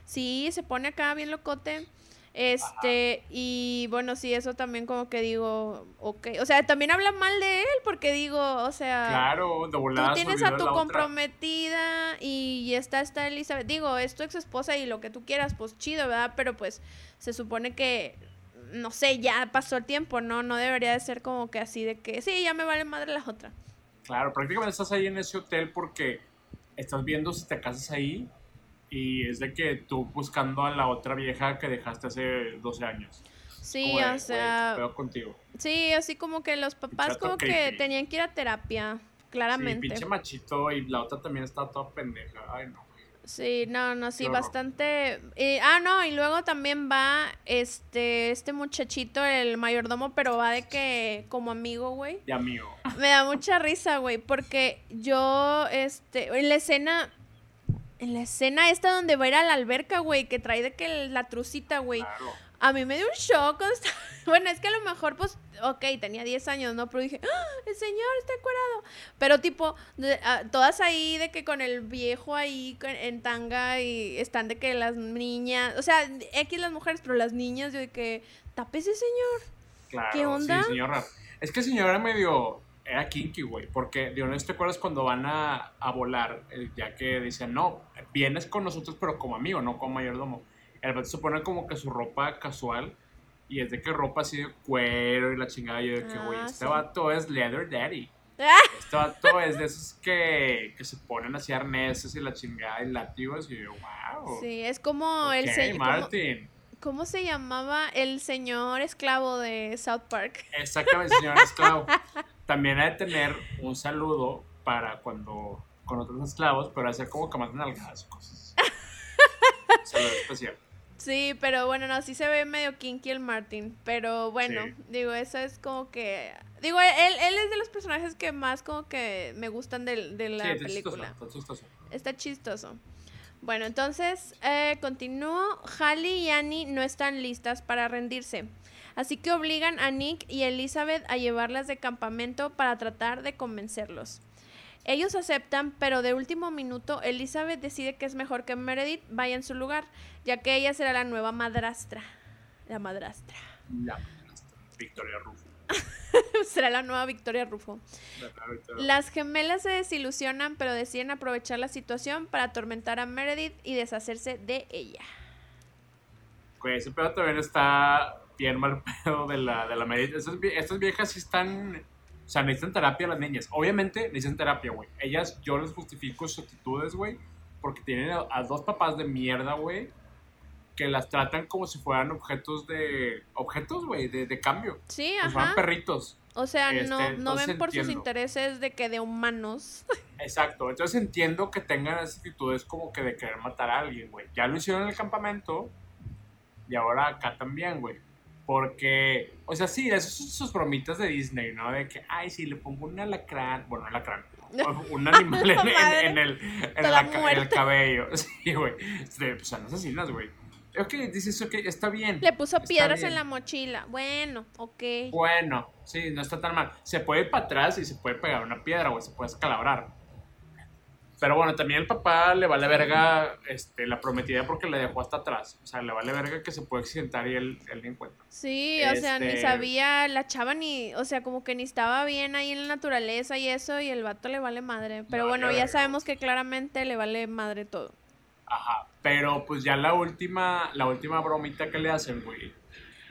Sí, se pone acá bien locote. Este, y bueno, sí, eso también como que digo, ok. O sea, también habla mal de él porque digo, o sea, Claro, de tú volada se tienes a tu la otra. comprometida y está esta Elizabeth. Digo, es tu ex esposa y lo que tú quieras, pues chido, ¿verdad? Pero pues se supone que, no sé, ya pasó el tiempo, ¿no? No debería de ser como que así de que, sí, ya me vale madre la otra. Claro, prácticamente estás ahí en ese hotel porque estás viendo si te casas ahí y es de que tú buscando a la otra vieja que dejaste hace 12 años. Sí, de, o sea, ¿qué pedo contigo. sí, así como que los papás chato como que tenían que ir a terapia, Sí, claramente. pinche machito y la otra también está toda pendeja. Ay, no. Sí, no, no, sí, bastante. y- ah, no, y luego también va este, este muchachito, el mayordomo, pero va de que como amigo, güey. Ya mío. Me da mucha risa, güey, porque yo, este, en la escena, en la escena esta donde va a ir a la alberca, güey, que trae de que la trucita, güey. Claro. A mí me dio un shock. [laughs] Bueno, es que a lo mejor, pues, ok, tenía 10 años, ¿no? Pero dije, ¡Ah, el señor está encuerado. Pero, tipo, de- ah, todas ahí de que con el viejo ahí en tanga y están de que las niñas, o sea, X las mujeres, pero las niñas, yo de que, tápese, señor. Claro, ¿Qué onda? Sí, señora. Es que el señor era medio. Era kinky, güey. Porque, digo, ¿no te acuerdas cuando van a, a volar? Eh, Ya que dicen, no, vienes con nosotros, pero como amigo, no como mayordomo. El vato se pone como que su ropa casual. Y es de que ropa así de cuero y la chingada. Yo de que, güey, Ah, este sí. vato es leather daddy. ¡Ah! [laughs] Este vato es de esos que, que se ponen así arneses y la chingada y látigos. Y yo, wow. Sí, es como el Ok, señor. Martin. ¿Cómo se llamaba el señor esclavo de South Park? Exactamente, señor esclavo. [laughs] También hay de tener un saludo para cuando con otros esclavos, pero hacer como que más nalgadas o cosas. [laughs] Saludo especial. Sí, pero bueno, no, sí se ve medio kinky el Martin. Pero bueno, Sí. digo, eso es como que. Digo, él, él es de los personajes que más como que me gustan de, de la sí, está película. chistoso, está chistoso. Está chistoso. Bueno, entonces eh, continúo. Hallie y Annie no están listas para rendirse. Así que obligan a Nick y Elizabeth a llevarlas de campamento para tratar de convencerlos. Ellos aceptan, pero de último minuto Elizabeth decide que es mejor que Meredith vaya en su lugar, ya que ella será la nueva madrastra. La madrastra. La madrastra, Victoria Rufo. [laughs] Será la nueva Victoria Rufo. Las gemelas se desilusionan, pero deciden aprovechar la situación para atormentar a Meredith y deshacerse de ella. Pues ese pedo también está bien mal pedo de la, de la Meredith. Estas, viejas sí están. O sea, necesitan terapia las niñas. Obviamente necesitan terapia, güey. Ellas, yo les justifico sus actitudes, güey. Porque tienen a dos papás de mierda, güey que las tratan como si fueran objetos de. objetos, güey, de, de, cambio. Sí, ajá. fueran perritos. O sea, no, este, no ven por sus intereses de que de humanos. [laughs] Exacto. Entonces entiendo que tengan esas actitudes como que de querer matar a alguien, güey. Ya lo hicieron en el campamento. Y ahora acá también, güey. Porque, o sea, sí, esas son sus bromitas de Disney, ¿no? De que, ay, sí, le pongo un alacrán. Bueno, alacrán. [laughs] Un animal en, en, el, en, el cabello. [laughs] Sí, güey. Pues son asesinas, güey ok, dices, ok, está bien. Le puso piedras en la mochila. Bueno, ok. Bueno, sí, no está tan mal. Se puede ir para atrás y se puede pegar una piedra, o se puede escalabrar. Pero bueno, también el papá le vale verga este, la prometida porque le dejó hasta atrás. O sea, le vale verga que se puede accidentar y él, él ni encuentra. Sí, o sea, ni este sabía, la chava ni, o sea, como que ni estaba bien ahí en la naturaleza y eso, y el vato le vale madre. Pero bueno, ya sabemos que claramente le vale madre todo. Ajá, pero pues ya la última, la última bromita que le hacen, güey,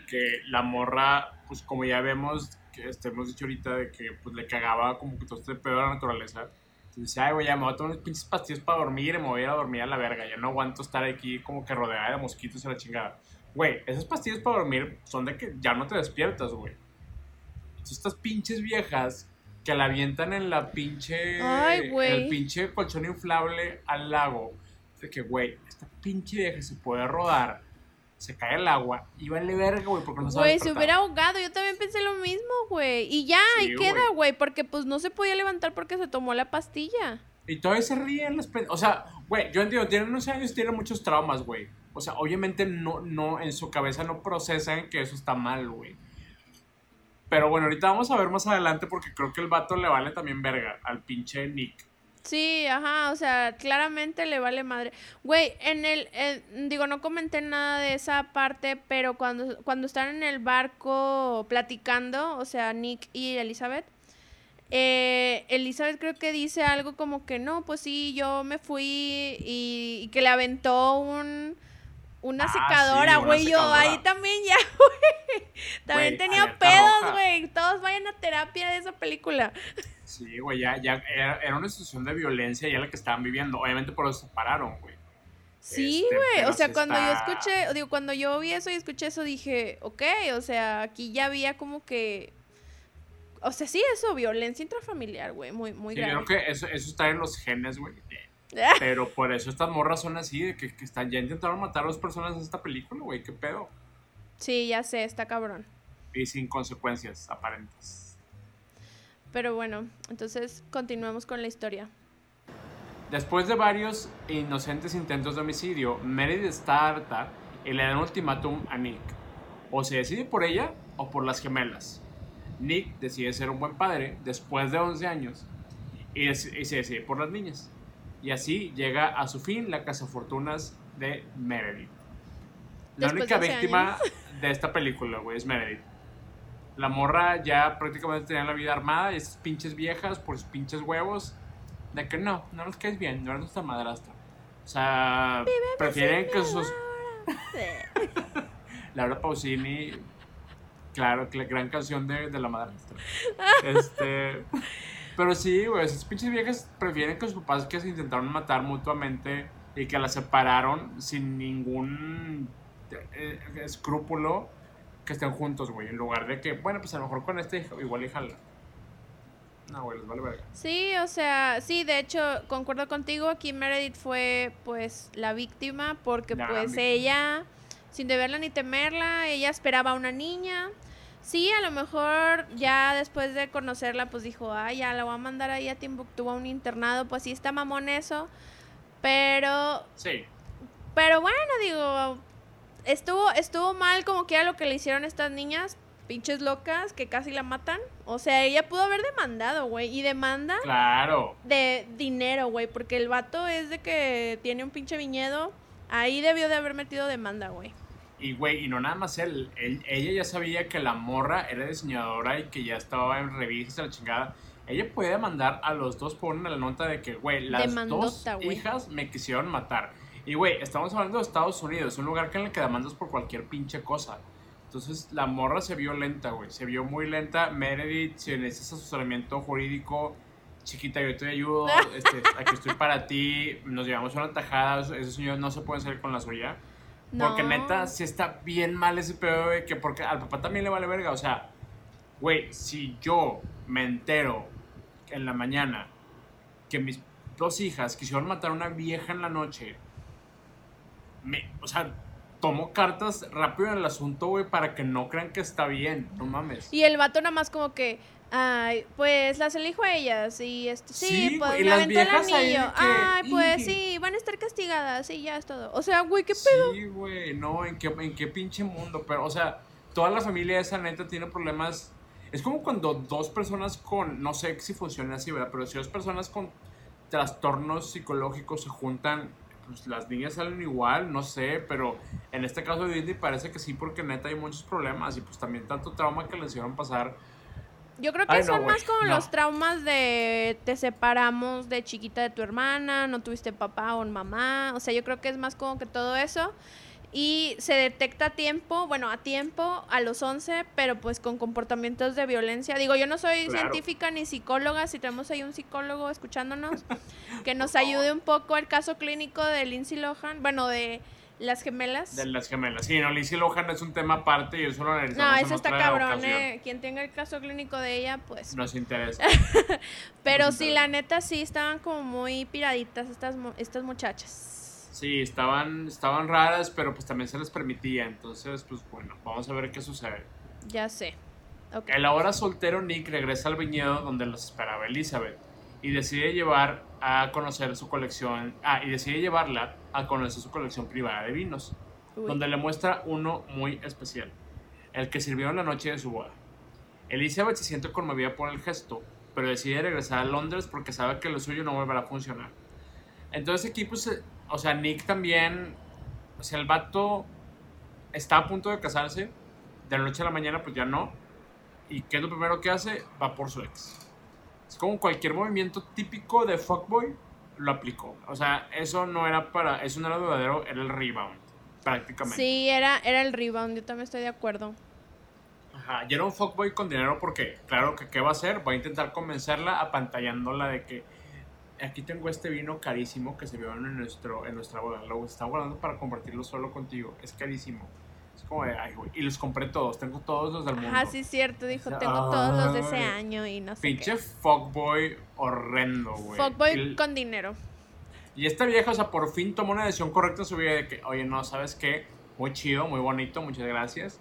que la morra, pues como ya vemos, que este, hemos dicho ahorita de que pues le cagaba como que todo este pedo de la naturaleza. Dice, ay, güey, ya me voy a tomar unos pinches pastillos para dormir y me voy a ir a dormir a la verga. Ya no aguanto estar aquí como que rodeada de mosquitos y la chingada. Güey, esas pastillas para dormir son de que ya no te despiertas, güey. Estas pinches viejas que la avientan en la pinche. Ay, el pinche colchón inflable al lago de que, güey, esta pinche vieja se puede rodar, se cae el agua y vale verga, güey, porque no sabe Güey, se hubiera ahogado, yo también pensé lo mismo, güey. Y ya, ahí queda, güey, porque pues no se podía levantar porque se tomó la pastilla. Y todavía se ríen las O sea, güey, yo entiendo, tienen unos años, tienen muchos traumas, güey. O sea, obviamente no, no, en su cabeza no procesan que eso está mal, güey. Pero bueno, ahorita vamos a ver más adelante porque creo que el vato le vale también verga al pinche Nick. Sí, ajá, o sea, claramente le vale madre. Güey, en el, digo, no comenté nada de esa parte, pero cuando, cuando están en el barco platicando, o sea, Nick y Elizabeth, eh, Elizabeth creo que dice algo como que no, pues sí, yo me fui y, que le aventó un una ah, secadora, güey. yo ahí también ya, [laughs] güey. También tenía pedos, güey. Todos vayan a terapia de esa película. [laughs] Sí, güey, ya, ya era, una situación de violencia ya la que estaban viviendo. Obviamente por eso se pararon, güey. Sí, este, güey. o sea, cuando yo escuché, digo, cuando yo vi eso y escuché eso, dije, ok, o sea, aquí ya había como que. O sea, sí, eso, violencia intrafamiliar, güey, muy, muy grave. Yo creo que eso, eso está en los genes, güey. [laughs] Pero por eso estas morras son así, de que, que están, ya intentaron matar a dos personas en esta película, güey, qué pedo. Sí, ya sé, está cabrón. Y sin consecuencias aparentes. Pero bueno, entonces continuemos con la historia. Después de varios inocentes intentos de homicidio, Meredith está harta y le da un ultimátum a Nick. O se decide por ella o por las gemelas. Nick decide ser un buen padre después de 11 años y, se decide por las niñas. Y así llega a su fin la casa fortunas de Meredith. La única víctima de esta película, güey, es Meredith. La morra ya prácticamente tenía la vida armada y esas pinches viejas por sus pinches huevos. De que no, no nos caes bien, no eres nuestra madrastra. O sea, prefieren que sus. [laughs] Laura Pausini, claro, la gran canción de, de la madrastra. [laughs] este. Pero sí, güey, esas pinches viejas prefieren que sus papás que se intentaron matar mutuamente y que las separaron sin ningún eh, escrúpulo que estén juntos, güey, en lugar de que, bueno, pues a lo mejor con este igual y jala. No, güey, les vale verga. Sí, o sea, sí, de hecho, concuerdo contigo, aquí Meredith fue, pues, la víctima, porque, pues, ella, sin deberla ni temerla, ella esperaba a una niña. Sí, a lo mejor ya después de conocerla, pues dijo, ay, ya la voy a mandar ahí a Timbuktu a un internado, pues sí está mamón eso, pero... Sí. Pero bueno, digo, estuvo, estuvo mal como que era lo que le hicieron estas niñas, pinches locas, que casi la matan. O sea, ella pudo haber demandado, güey. Y demanda. Claro. De dinero, güey. Porque el vato es de que tiene un pinche viñedo. Ahí debió de haber metido demanda, güey. Y, güey, y no nada más él, ella ya sabía que la morra era diseñadora y que ya estaba en revistas la chingada. Ella puede demandar a los dos por una nota de que, güey, las dos hijas me quisieron matar. Y, güey, estamos hablando de Estados Unidos, un lugar que en el que demandas por cualquier pinche cosa. Entonces, la morra se vio lenta, güey. Se vio muy lenta. Meredith, si necesitas asesoramiento jurídico, chiquita, yo te ayudo. [laughs] Este, aquí estoy para ti. Nos llevamos una tajada. Esos señores no se pueden salir con la suya. Porque neta, sí está bien mal ese pedo, güey. Que porque al papá también le vale verga. O sea, güey, si yo me entero en la mañana que mis dos hijas quisieron matar a una vieja en la noche, me, o sea, tomo cartas rápido en el asunto, güey, para que no crean que está bien. No mames. Y el vato nada más como que. Ay, pues las elijo a ellas y esto, sí, pues le aventó el anillo. Ay, pues sí, van a estar castigadas y ya es todo. O sea, güey, ¿qué pedo? Sí, güey, no, ¿en qué, ¿en qué pinche mundo? Pero, o sea, toda la familia de esa neta tiene problemas. Es como cuando dos personas con, no sé si funciona así, ¿verdad? Pero si dos personas con trastornos psicológicos se juntan, pues las niñas salen igual, no sé, pero en este caso de Disney parece que sí, porque neta hay muchos problemas y pues también tanto trauma que les hicieron pasar yo creo que son más como los traumas de te separamos de chiquita de tu hermana, no tuviste papá o mamá, o sea, yo creo que es más como que todo eso. Y se detecta a tiempo, bueno, a tiempo, a los 11, pero pues con comportamientos de violencia. Digo, yo no soy científica ni psicóloga, si tenemos ahí un psicólogo escuchándonos, [laughs] que nos ayude un poco el caso clínico de Lindsay Lohan, bueno, de las gemelas. De las gemelas. Sí, no, Lizzie Lohan es un tema aparte y eso lo analizamos. No, eso está cabrón, eh. Quien tenga el caso clínico de ella, pues. Nos interesa. [laughs] Pero sí, la neta sí estaban como muy piraditas estas, estas muchachas. Sí, estaban, estaban raras, pero pues también se les permitía. Entonces, pues bueno, vamos a ver qué sucede. Ya sé. El ahora soltero Nick regresa al viñedo donde los esperaba Elizabeth y decide llevar a conocer su colección, ah, y decide llevarla a conocer su colección privada de vinos, donde le muestra uno muy especial, el que sirvió en la noche de su boda. Elizabeth se siente conmovida por el gesto, pero decide regresar a Londres porque sabe que lo suyo no volverá a funcionar. Entonces aquí, pues, o sea, Nick también, o sea, el vato está a punto de casarse, de la noche a la mañana pues ya no, y ¿qué es lo primero que hace? Va por su ex. Es como cualquier movimiento típico de fuckboy lo aplicó. O sea, eso no era para, eso no era verdadero, era el rebound, prácticamente. Sí, era, era el rebound, yo también estoy de acuerdo. Ajá, y era un fuckboy con dinero porque, claro que qué va a hacer, va a intentar convencerla apantallándola de que aquí tengo este vino carísimo que se vio en, nuestro, en nuestra boda, lo está guardando para compartirlo solo contigo, es carísimo. Es como de, ay, güey. Y los compré todos, tengo todos los del mundo. Ah, sí, cierto, dijo, tengo todos los de ese año y no sé. Pinche fuckboy horrendo, güey. Fuckboy con dinero. Y esta vieja, o sea, por fin tomó una decisión correcta en su vida de que, oye, no, ¿sabes qué? Muy chido, muy bonito, muchas gracias.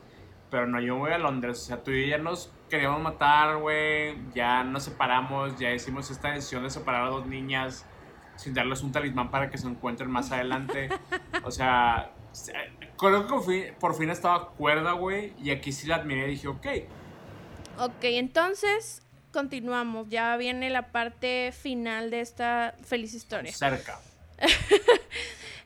Pero no, yo voy a Londres. O sea, tú y ya nos queríamos matar, güey. Ya nos separamos, ya hicimos esta decisión de separar a dos niñas sin darles un talismán para que se encuentren más adelante. O sea, Creo que por fin estaba cuerda, güey. Y aquí sí la admiré y dije, ok. Ok, entonces continuamos. Ya viene la parte final de esta feliz historia. Cerca. [laughs]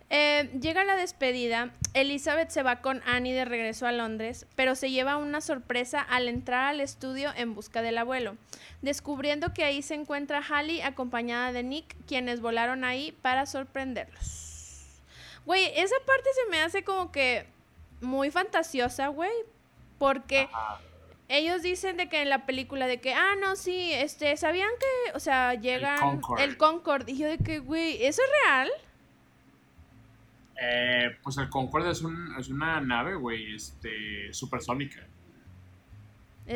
Eh, llega la despedida. Elizabeth se va con Annie de regreso a Londres, pero se lleva una sorpresa al entrar al estudio en busca del abuelo, descubriendo que ahí se encuentra Hallie acompañada de Nick, quienes volaron ahí para sorprenderlos. Güey, esa parte se me hace como que muy fantasiosa, güey. Porque ellos dicen de que en la película de que, ah, no, sí, este, ¿sabían que, o sea, llegan el Concorde? Y yo de que, güey, ¿eso es real? Eh, pues el Concorde es, un, es una nave, güey, este, supersónica.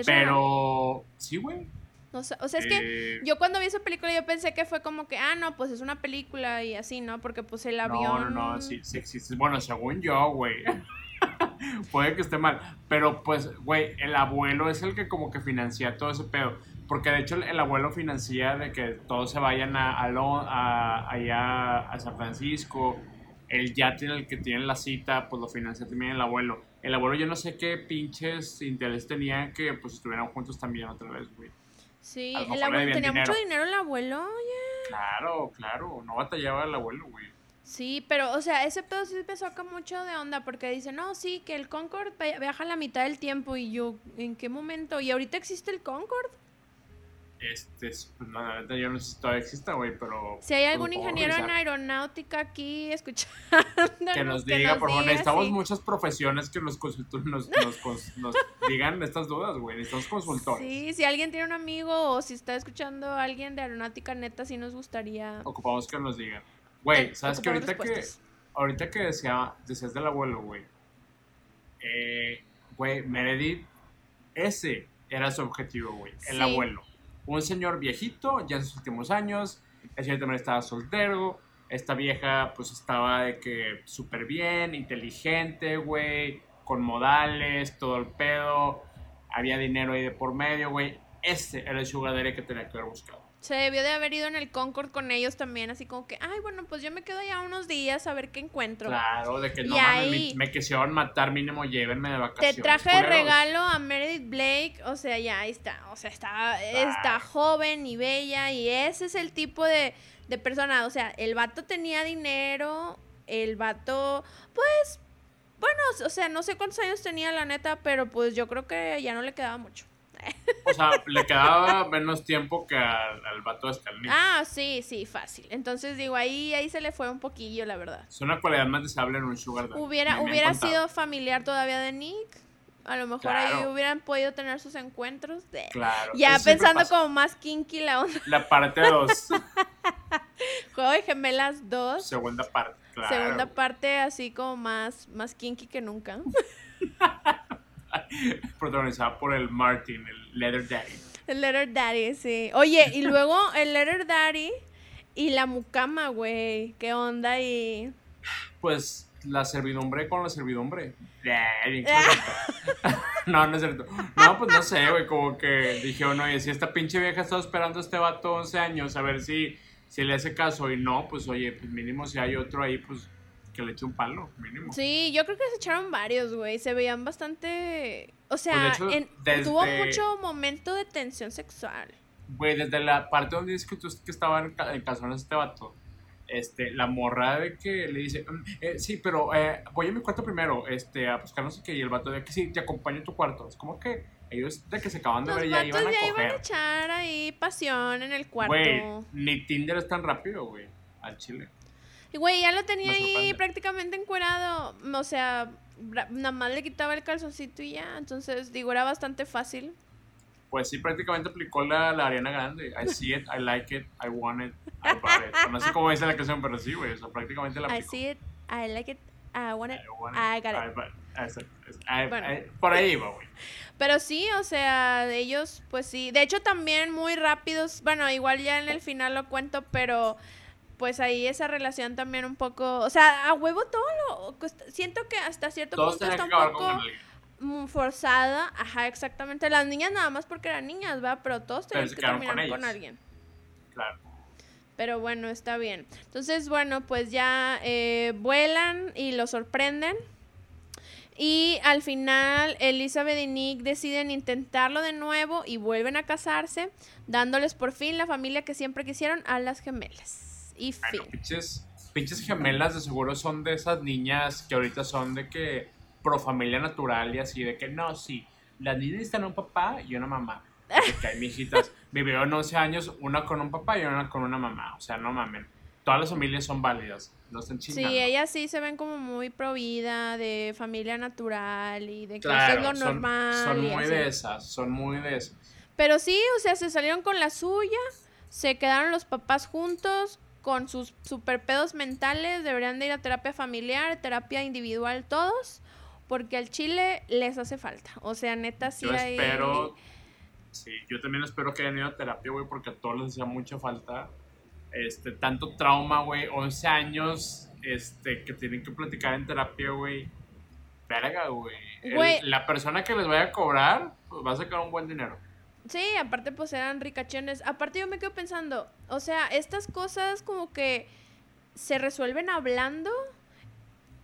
Pero, sí, güey. O sea, o sea, es que eh, yo cuando vi esa película yo pensé que fue como que, ah, no, pues es una película y así, ¿no? Porque pues el avión... No, no, sí, sí existe. Bueno, según yo, güey. [laughs] Puede que esté mal. Pero pues, güey, el abuelo es el que como que financia todo ese pedo. Porque de hecho el, abuelo financia de que todos se vayan a, a, allá a San Francisco. El yate en el que tienen la cita, pues lo financia también el abuelo. El abuelo yo no sé qué pinches interés tenía que pues estuvieran juntos también otra vez, güey. Sí, el abuelo tenía mucho dinero el abuelo, oye. Claro, claro, no batallaba el abuelo, güey. Sí, pero, o sea, ese pedo sí me saca mucho de onda porque dice, no, sí, que el Concorde via- viaja la mitad del tiempo y yo, ¿en qué momento? ¿Y ahorita existe el Concorde? Este, es- pues, no, la neta, yo no sé si todavía exista, güey, pero... Si hay pues, algún ingeniero en aeronáutica aquí escuchando, Que nos diga, por favor, necesitamos sí. muchas profesiones que nos, nos, nos, nos [laughs] digan estas dudas, güey. Necesitamos consultores. Sí, si alguien tiene un amigo o si está escuchando a alguien de aeronáutica neta, sí nos gustaría. Ocupamos que nos digan. Güey, ¿sabes que ocupamos ahorita que, ahorita que decía, decías del abuelo, güey? Eh, Güey, Meredith, ese era su objetivo, güey. El Sí. abuelo. Un señor viejito, ya en sus últimos años. El señor también estaba soltero. Esta vieja, pues estaba de que súper bien, inteligente, güey. Con modales, todo el pedo. Había dinero ahí de por medio, güey. Ese era el sugar que tenía que haber buscado. Se debió de haber ido en el Concord con ellos también, así como que, ay, bueno, pues yo me quedo allá unos días a ver qué encuentro. Claro, de que no mames, me, me quisieron matar, mínimo llévenme de Te vacaciones. traje de regalo a Meredith Blake, o sea, ya ahí está, o sea, está, está joven y bella y ese es el tipo de, de persona, o sea, el vato tenía dinero, el vato, pues, bueno, o sea, no sé cuántos años tenía la neta, pero pues yo creo que ya no le quedaba mucho. O sea, le quedaba menos tiempo que al, al vato de Stalin. Ah, sí, sí, fácil. Entonces digo, ahí, ahí se le fue un poquillo, la verdad. Es una cualidad más deseable en un sugar daddy. Hubiera, Me- hubiera sido familiar todavía de Nick. A lo mejor ahí hubieran podido tener sus encuentros. de- Claro. Ya pensando pasa. como más kinky la onda. La parte 2, [laughs] Juego de Gemelas 2. segunda parte. Claro. Segunda parte así como más, más kinky que nunca. [laughs] [laughs] Protagonizada por el Martin, el Leather Daddy. El Letter Daddy, sí. Oye, y [laughs] luego el Letter Daddy y la mucama, güey. ¿Qué onda? Y... Pues la servidumbre con la servidumbre. Eh, [laughs] no, no es cierto. No, pues no sé, güey. Como que dije, bueno, oye, si esta pinche vieja ha estado esperando a este vato 11 años, a ver si, si le hace caso. Y no, pues oye, pues mínimo si hay otro ahí, pues que le eche un palo, mínimo. Sí, yo creo que se echaron varios, güey. Se veían bastante... O sea, Pues, de hecho, en- desde- tuvo mucho momento de tensión sexual. Güey, desde la parte donde dice que tú que estaba en, ca- en calzones este vato, este, la morra de que le dice, "Mm, eh, sí, pero eh, voy a mi cuarto primero, este, a buscar no sé qué, y el vato de que sí, te acompaño a tu cuarto. Es como que ellos de que se acaban de Los ver ya iban a ya iban a echar ahí pasión en el cuarto. Güey, ni Tinder es tan rápido, güey, al chile. Y güey, ya lo tenía ahí prácticamente encuerado. O sea, nada más le quitaba el calzoncito y ya. Entonces, digo, era bastante fácil. Pues sí, prácticamente aplicó la, la Ariana Grande. I see it, I like it, I want it, I bought it. No sé cómo dice la canción, pero sí, güey, o sea, prácticamente la I aplicó. see it, I like it, I want it. I want I got it. I bought- Exacto. I- Bueno. I- por ahí va, güey. Pero sí, o sea, ellos, pues sí. De hecho, también muy rápidos. Bueno, igual ya en el final lo cuento, pero pues ahí esa relación también un poco. O sea, a huevo todo lo. Siento que hasta cierto Todos punto está un poco mm, forzada. Ajá, exactamente. Las niñas nada más porque eran niñas, ¿va? Pero todos tenían que con terminar con, alguien. Claro. Pero bueno, está bien. Entonces, bueno, pues ya eh, vuelan y lo sorprenden. Y al final, Elizabeth y Nick deciden intentarlo de nuevo y vuelven a casarse, dándoles por fin la familia que siempre quisieron a las gemelas. Y fin. Bueno, pinches, pinches gemelas de seguro son de esas niñas que ahorita son de que pro familia natural y así, de que no, sí, las niñas necesitan un papá y una mamá. De que hay mijitas, [laughs] vivieron 11 años, una con un papá y una con una mamá. O sea, no mamen. Todas las familias son válidas, no estén Sí, chingando. ellas sí se ven como muy pro vida, de familia natural y de que Claro, es lo son, normal. son muy de esas, son muy de esas. Pero sí, o sea, se salieron con la suya, se quedaron los papás juntos con sus super pedos mentales, deberían de ir a terapia familiar, terapia individual todos, porque al chile les hace falta. O sea, neta sí yo hay... espero, sí, yo también espero que hayan ido a terapia, güey, porque a todos les hacía mucha falta. Este, tanto trauma, güey, 11 años, este, que tienen que platicar en terapia, güey. Verga, Güey. La persona que les vaya a cobrar, pues va a sacar un buen dinero. Sí, aparte pues eran ricachones. Aparte yo me quedo pensando, o sea, estas cosas como que se resuelven hablando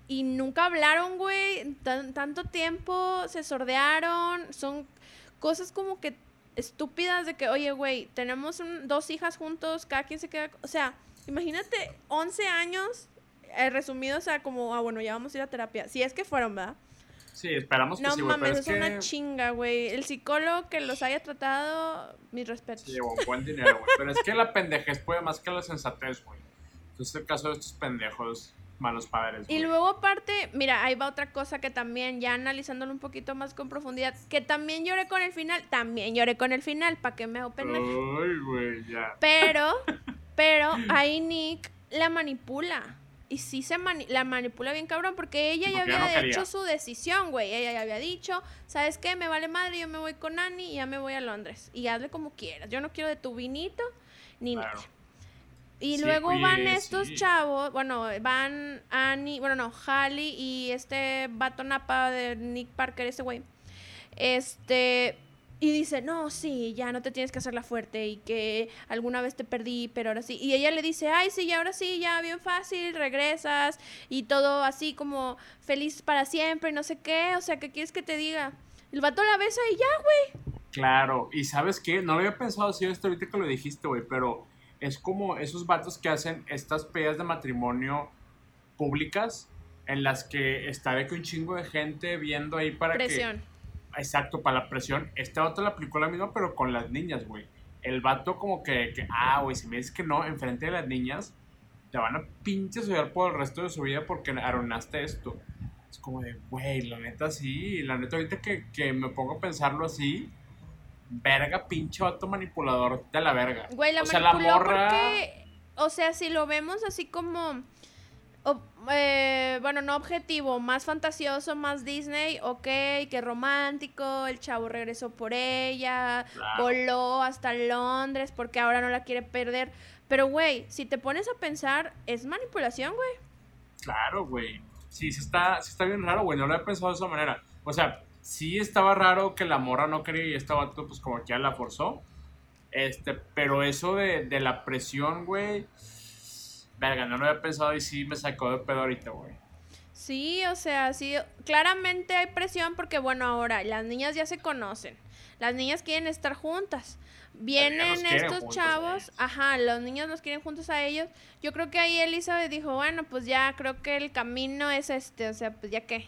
y nunca hablaron, güey, tan- tanto tiempo, se sordearon, son cosas como que estúpidas de que, oye, güey, tenemos un- dos hijas juntos, cada quien se queda, o sea, imagínate 11 años eh, resumido, o sea, como, ah, bueno, ya vamos a ir a terapia. Si es que fueron, ¿verdad? Sí, esperamos que No sí, güey, mames, es, es, que... una chinga, güey. El psicólogo que los haya tratado, mis respetos. Llevó un buen dinero, güey. Pero es que la pendejez puede más que la sensatez, güey. Entonces, el caso de estos pendejos malos padres, Y luego aparte, mira, ahí va otra cosa que también, ya analizándolo un poquito más con profundidad, que también lloré con el final, también lloré con el final, ¿para qué me hago pendeja? Ay, güey, ya. Pero, [laughs] pero ahí Nick la manipula. Y sí se mani- la manipula bien cabrón porque ella ya Porque ya había no hecho su decisión, güey. Ella ya había dicho, ¿sabes qué? Me vale madre, yo me voy con Annie y ya me voy a Londres. Y hazle como quieras. Yo no quiero de tu vinito ni Claro. nada. Y Sí, luego oye, van estos sí. chavos, bueno, van Annie, bueno, no, Hallie y este vato napa de Nick Parker, ese güey. Este, y dice, no, sí, ya no te tienes que hacer la fuerte y que alguna vez te perdí, pero ahora sí. Y ella le dice, ay, sí, ahora sí, ya bien fácil, regresas y todo así como feliz para siempre y no sé qué, o sea, ¿qué quieres que te diga? El vato la besa y ya, güey. Claro, y ¿sabes qué? No lo había pensado así hasta ahorita que lo dijiste, güey, pero es como esos vatos que hacen estas pedas de matrimonio públicas en las que está de que un chingo de gente viendo ahí para Presión. que... Exacto, para la presión. Este vato la aplicó la misma, pero con las niñas, güey. El vato como que, que ah, güey, si me dices que no, enfrente de las niñas, te van a pinches odiar por el resto de su vida porque arruinaste esto. Es como de, güey, la neta sí, la neta ahorita que, que me pongo a pensarlo así, verga, pinche vato manipulador de la verga. Güey, la o sea, la morra... porque, o sea, si lo vemos así como, eh, bueno, no objetivo, más fantasioso, más Disney, ok, qué romántico, el chavo regresó por ella, Claro. voló hasta Londres porque ahora no la quiere perder. Pero, güey, si te pones a pensar, es manipulación, güey. Claro, güey. Sí, sí está, sí está bien raro, güey. No lo había pensado de esa manera. O sea, sí estaba raro que la morra no quería y este vato, pues como que ya la forzó. Este, pero eso de, de la presión, güey. Verga, no lo había pensado y sí me sacó de pedo ahorita, güey. Sí, o sea, sí, claramente hay presión porque, bueno, ahora las niñas ya se conocen. Las niñas quieren estar juntas. Vienen estos chavos, ajá, los niños los quieren juntos a ellos. Yo creo que ahí Elizabeth dijo, bueno, pues ya creo que el camino es este, o sea, pues ya que.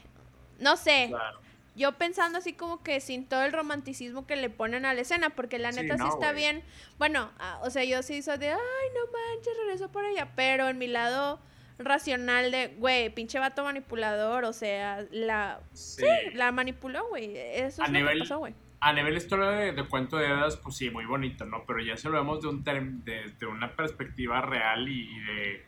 No sé, Claro. Yo pensando así como que sin todo el romanticismo que le ponen a la escena, porque la neta sí no, está bien. Bueno, ah, o sea, yo sí soy de, ay, no manches, regresó por ella, pero en mi lado racional de, güey, pinche vato manipulador, o sea, la, Sí. la manipuló, güey. Eso A es lo nivel- que pasó, güey. A nivel historia de, de cuento de hadas, pues sí, muy bonito, ¿no? Pero ya se lo vemos de, un term- de, de una perspectiva real y, y de,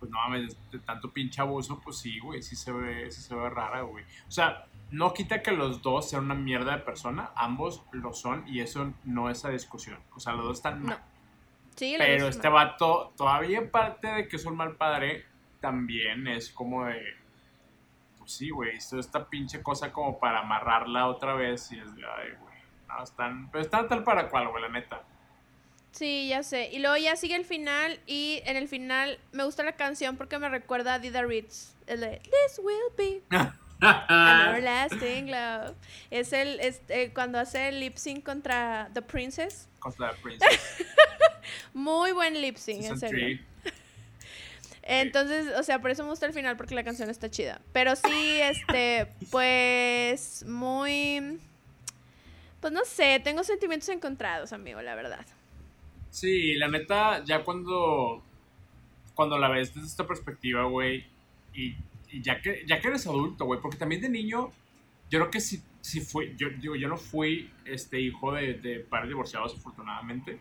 pues no mames, de tanto pinche abuso, pues sí, güey, sí se ve, sí se ve rara, güey. O sea, no quita que los dos sean una mierda de persona, ambos lo son y eso no es a discusión. O sea, los dos están mal. Sí, la Pero este mal. vato, todavía aparte de que es un mal padre, también es como de. Pues sí, güey, hizo esta pinche cosa como para amarrarla otra vez y es de, ay, güey. No, están. Pero están tal para cual, güey, la neta. Sí, ya sé. Y luego ya sigue el final y en el final me gusta la canción porque me recuerda a Dida Ritz. El de This will be [laughs] an everlasting [laughs] love. Es el es, eh, cuando hace el lip sync contra The Princess. Contra la Princess. [laughs] Muy buen lip sync, en serio. three. [laughs] Entonces, o sea, por eso me gusta el final porque la canción está chida. Pero sí, este, pues muy pues no sé, tengo sentimientos encontrados, amigo, la verdad. Sí, la neta, ya cuando. Cuando la ves desde esta perspectiva, güey. Y ya, que, ya que eres adulto, güey. Porque también de niño. Yo creo que sí, sí fui. Yo, digo, yo no fui este hijo de, de padres divorciados, afortunadamente.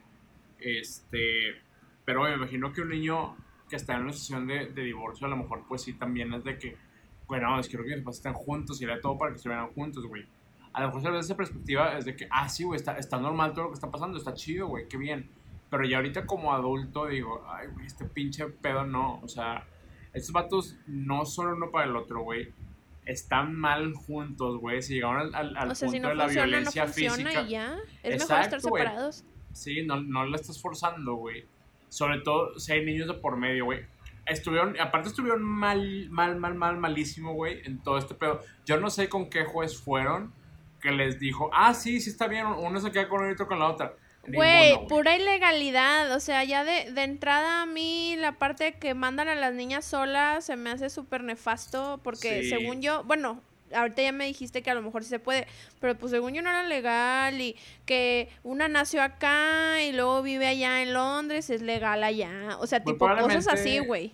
Este. Pero me imagino que un niño que está en una situación de, de divorcio, a lo mejor, pues sí, también es de que. Bueno, es que quiero que mis papás estén juntos y haré todo para que estuvieran juntos, güey. A lo mejor desde esa perspectiva es de que, ah, sí, güey, está, está normal todo lo que está pasando, está chido, güey, qué bien. Pero ya ahorita como adulto digo, ay, güey, este pinche pedo no. O sea, estos vatos no son uno para el otro, güey. Están mal juntos, güey. Si llegaron al, al, al o sea, punto si no de la funciona, no violencia funciona física. y ya. Es mejor Exacto, estar güey. separados. Sí, no, no la estás forzando, güey. Sobre todo si hay niños de por medio, güey. Estuvieron, aparte estuvieron mal, mal, mal, mal, malísimo, güey, en todo este pedo. Yo no sé con qué juez fueron que les dijo, ah, sí, sí está bien, uno se queda con y otro con la otra. Güey, pura ilegalidad. O sea, ya de, de, entrada a mí la parte que mandan a las niñas solas se me hace súper nefasto porque según yo, bueno, ahorita ya me dijiste que a lo mejor sí se puede, pero pues según yo no era legal y que una nació acá y luego vive allá en Londres, es legal allá. O sea, tipo cosas así, güey.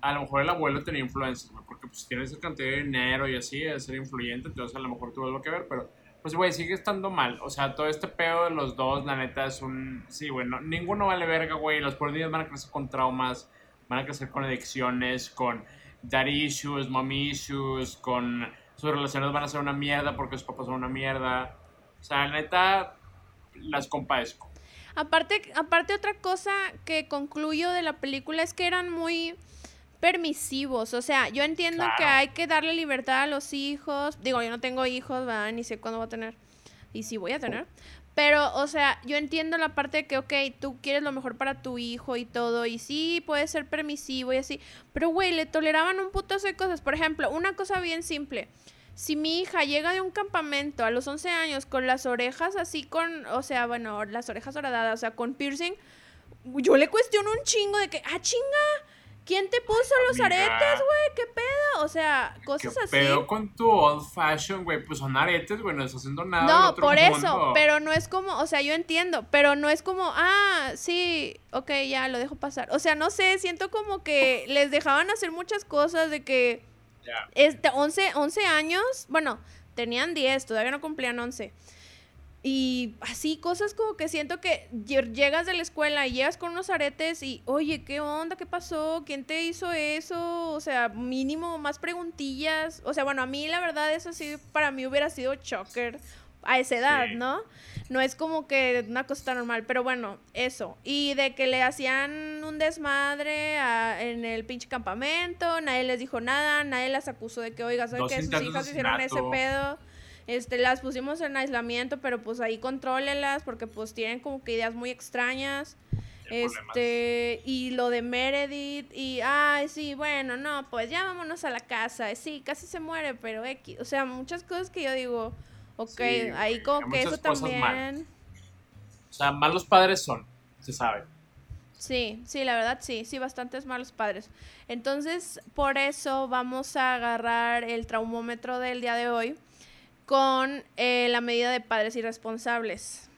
A lo mejor el abuelo tenía influencia, porque pues tienes esa cantidad de dinero y así, de ser influyente, entonces a lo mejor tuvo algo que ver, pero pues güey, sigue estando mal. O sea, todo este pedo de los dos, la neta, es un... Sí, güey, ninguno vale verga, güey. Los por van a crecer con traumas, van a crecer con adicciones, con daddy issues, mommy issues, con sus relaciones van a ser una mierda porque sus papás son una mierda. O sea, neta, las compadezco. Aparte, aparte otra cosa que concluyo de la película es que eran muy permisivos. O sea, yo entiendo que hay que darle libertad a los hijos. Digo, yo no tengo hijos, ¿verdad? Ni sé cuándo voy a tener. Y si voy a tener. Pero, o sea, yo entiendo la parte de que, ok, tú quieres lo mejor para tu hijo y todo, y sí, puede ser permisivo y así. Pero, güey, le toleraban un putazo de cosas. Por ejemplo, una cosa bien simple. Si mi hija llega de un campamento a los 11 años con las orejas así con, o sea, bueno, las orejas horadadas, o sea, con piercing, yo le cuestiono un chingo de que, ah, chinga, ¿Quién te puso los aretes, güey? ¿Qué pedo? O sea, cosas ¿Qué así. pedo con tu old fashion, güey? Pues son aretes, güey, no estás haciendo nada. No, por eso, pero no es como, o sea, yo entiendo, pero no es como, ah, sí, ok, ya, lo dejo pasar. O sea, no sé, siento como que les dejaban hacer muchas cosas de que... Ya. Este, 11, 11 años, bueno, tenían 10, todavía no cumplían 11. Y así, cosas como que siento que llegas de la escuela y llegas con unos aretes y, oye, ¿qué onda? ¿Qué pasó? ¿Quién te hizo eso? O sea, mínimo más preguntillas. O sea, bueno, a mí la verdad eso sí, para mí hubiera sido choker a esa edad, ¿no? No es como que una cosa tan normal, pero bueno, eso. Y de que le hacían un desmadre en el pinche campamento, nadie les dijo nada, nadie las acusó de que, oiga, ¿saben que sus hijas hicieron ese pedo? Este, las pusimos en aislamiento, pero pues ahí contrólelas porque pues tienen como que ideas muy extrañas. Este, y lo de Meredith, y, ay, sí, bueno, no, pues ya vámonos a la casa. Sí, casi se muere, pero X. O sea, muchas cosas que yo digo, ok, ahí como que eso también. O sea, malos padres son, se sabe. Sí, sí, la verdad sí, sí, bastantes malos padres. Entonces, por eso vamos a agarrar el traumómetro del día de hoy con eh, la medida de padres irresponsables.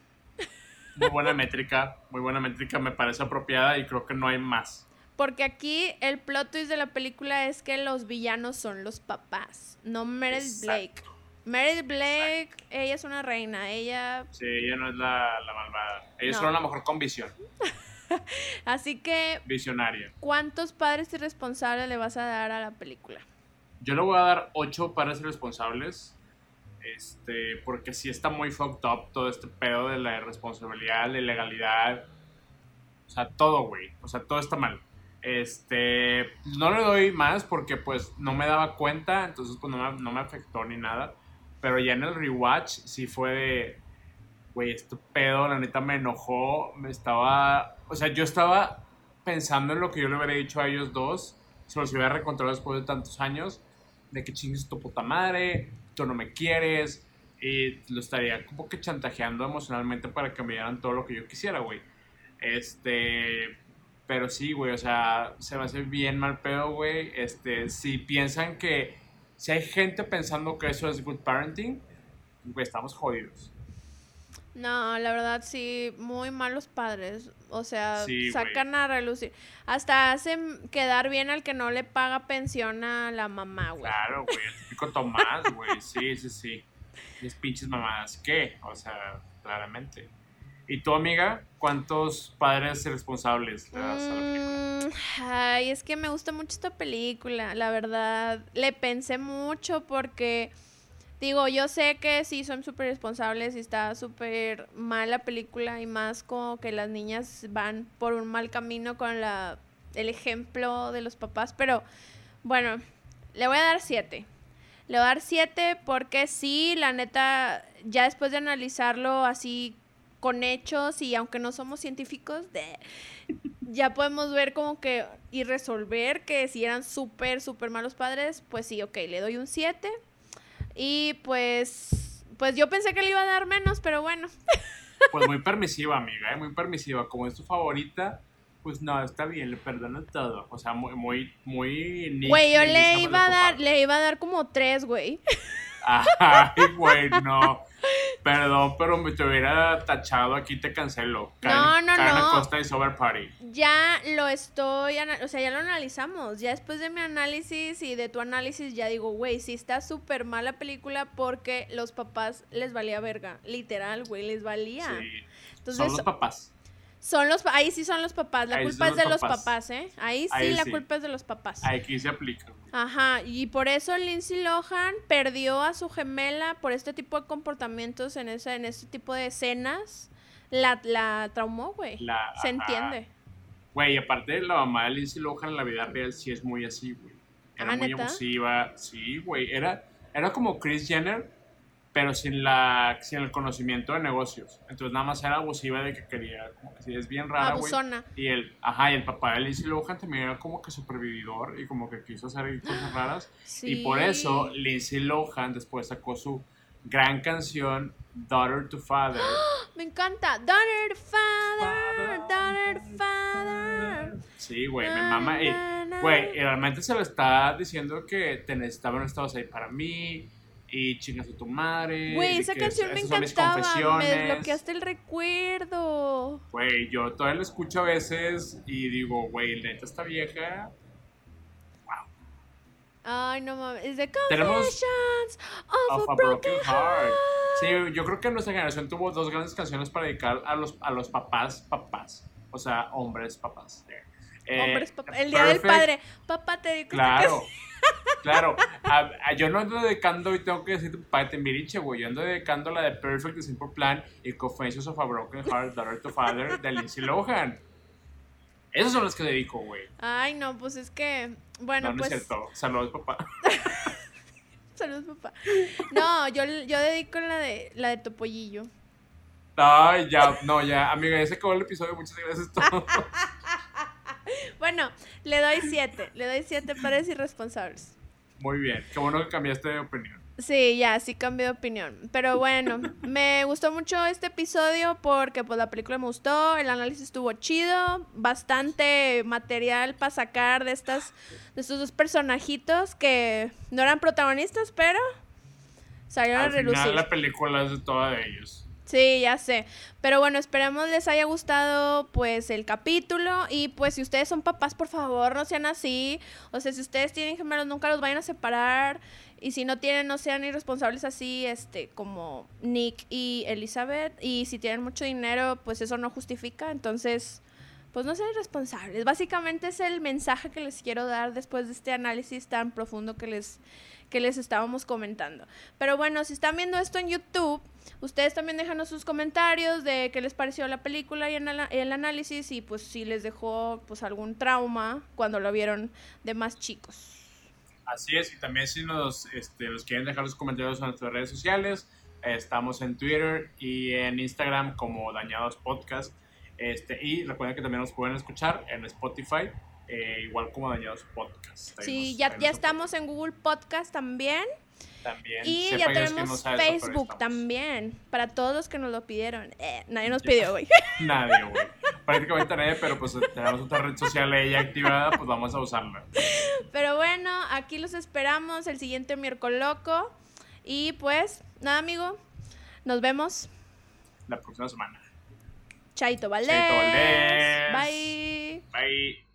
Muy buena métrica, muy buena métrica, me parece apropiada y creo que no hay más. Porque aquí el plot twist de la película es que los villanos son los papás, no Meredith Blake. Meredith Blake, ella es una reina, ella... Sí, ella no es la, malvada. Ella es solo la mejor con visión. [laughs] Así que... Visionaria. ¿Cuántos padres irresponsables le vas a dar a la película? Yo le voy a dar ocho padres irresponsables. Este, porque sí está muy fucked up todo este pedo de la irresponsabilidad, la ilegalidad. O sea, todo, güey. O sea, todo está mal. Este, no le doy más porque pues no me daba cuenta, entonces pues no me, afectó ni nada. Pero ya en el rewatch sí fue de, güey, este pedo, la neta me enojó, me estaba, o sea, yo estaba pensando en lo que yo le hubiera dicho a ellos dos, se los hubiera reencontrado después de tantos años, de que chingues tu puta madre, no me quieres, y lo estaría como que chantajeando emocionalmente para que me dieran todo lo que yo quisiera, güey. Este, pero sí, güey, o sea, se va a hacer bien mal pedo, güey. Este, si piensan que, si hay gente pensando que eso es good parenting, güey, estamos jodidos. No, la verdad sí, muy malos padres. O sea, sacan a relucir. Hasta hacen quedar bien al que no le paga pensión a la mamá, güey. Claro, güey, el típico Tomás, güey. Sí, sí, sí. Es pinches mamadas. ¿Qué? O sea, claramente. ¿Y tu amiga? ¿Cuántos padres responsables le das a la película? Mm, ay, es que me gusta mucho esta película, la verdad. Le pensé mucho porque Digo, yo sé que sí son súper responsables y está súper mal la película y más como que las niñas van por un mal camino con la, el ejemplo de los papás, pero bueno, le voy a dar siete. Le voy a dar siete porque sí, la neta, ya después de analizarlo así con hechos y aunque no somos científicos, ya podemos ver como que y resolver que si eran súper, súper malos padres, pues sí, ok, le doy un siete y pues, pues yo pensé que le iba a dar menos, pero bueno. [laughs] Pues muy permisiva, amiga, ¿eh? muy permisiva. Como es tu favorita, pues no, está bien, le perdono todo. O sea, muy, muy, muy... Güey, yo le iba a dar, le iba a dar como tres, güey. [laughs] Ay, güey, no. Perdón, pero me te hubiera tachado aquí, te cancelo. no, no, no. Costa Party. Ya lo estoy, o sea, ya lo analizamos. Ya después de mi análisis y de tu análisis, ya digo, güey, sí está súper mal la película porque los papás les valía verga. Literal, güey, les valía. Sí. Entonces, Son los papás. Son los, ahí sí son los papás, la culpa es de los papás, ¿eh? Ahí sí la culpa es de los papás. Aquí se aplica. Ajá, y por eso Lindsay Lohan perdió a su gemela por este tipo de comportamientos en ese, en este tipo de escenas. La, la traumó, güey. Se entiende. Güey, aparte la mamá de Lindsay Lohan en la vida real sí es muy así, güey. Era ah, muy abusiva. Sí, güey. Era, era como Chris Jenner, pero sin, la, sin el conocimiento de negocios. Entonces nada más era abusiva de que quería, como que si es bien rara, güey. Y el, ajá, y el papá de Lindsay Lohan también era como que supervividor y como que quiso hacer cosas raras. Y por eso Lindsay Lohan después sacó su gran canción Daughter to Father. [gasps] Me encanta. Daughter to Father, Daughter to Father. Sí, güey, me mama. Y, güey, realmente se lo está diciendo que te necesitaba, no estabas ahí para mí y chingas a tu madre. Güey, esa canción me encantaba. Me desbloqueaste el recuerdo. Güey, yo todavía la escucho a veces y digo, güey, neta esta vieja. Wow. Ay, no mames. Es de Confessions of, a, broken, heart. Sí, yo creo que nuestra generación tuvo dos grandes canciones para dedicar a los, a los papás, papás. O sea, hombres, papás. Eh, hombres, papás. El día del padre. Papá, te dedico Claro. Claro, yo no ando dedicando, y tengo que decir para Tembiriche, güey. Yo ando dedicando la de Perfect, The Simple Plan y Confessions of a Broken Heart, Daughter to Father de Lindsay Lohan. Esas son las que dedico, güey. Ay, no, pues es que. Bueno, no, no pues. es cierto. Saludos, papá. [laughs] Saludos, papá. No, yo, yo dedico la de, la de Topollillo. Ay, ya, no, ya, amiga, ya se acabó el episodio. Muchas gracias. Todo. [laughs] [laughs] bueno, le doy siete. Le doy siete padres irresponsables. Muy bien, qué bueno que cambiaste de opinión. Sí, ya, sí cambié de opinión. Pero bueno, [laughs] me gustó mucho este episodio porque pues la película me gustó, el análisis estuvo chido, bastante material para sacar de estas de estos dos personajitos que no eran protagonistas, pero salieron Al a relucir. Final la película es de toda de ellos. Sí, ya sé. Pero bueno, esperemos les haya gustado pues el capítulo y pues si ustedes son papás, por favor, no sean así. O sea, si ustedes tienen gemelos, nunca los vayan a separar y si no tienen, no sean irresponsables así, este, como Nick y Elizabeth. Y si tienen mucho dinero, pues eso no justifica. Entonces, pues no sean irresponsables. Básicamente es el mensaje que les quiero dar después de este análisis tan profundo que les, que les estábamos comentando. Pero bueno, si están viendo esto en YouTube Ustedes también déjanos sus comentarios de qué les pareció la película y el análisis y pues si les dejó pues algún trauma cuando lo vieron de más chicos. Así es, y también si nos este, los quieren dejar los comentarios en nuestras redes sociales, estamos en Twitter y en Instagram como Dañados Podcast. Este, y recuerden que también nos pueden escuchar en Spotify, eh, igual como Dañados Podcast. sí, ya, ya estamos en Google Podcast también. También. Y ya tenemos Facebook también, para todos los que nos lo pidieron. Eh, nadie nos pidió, güey. [laughs] nadie, güey. Prácticamente nadie, pero pues tenemos otra red social ahí activada, pues vamos a usarla. Pero bueno, aquí los esperamos el siguiente miércoles loco. Y pues, nada, amigo, nos vemos. La próxima semana. Chaito Valdés. Chaito Valdés. Bye. Bye.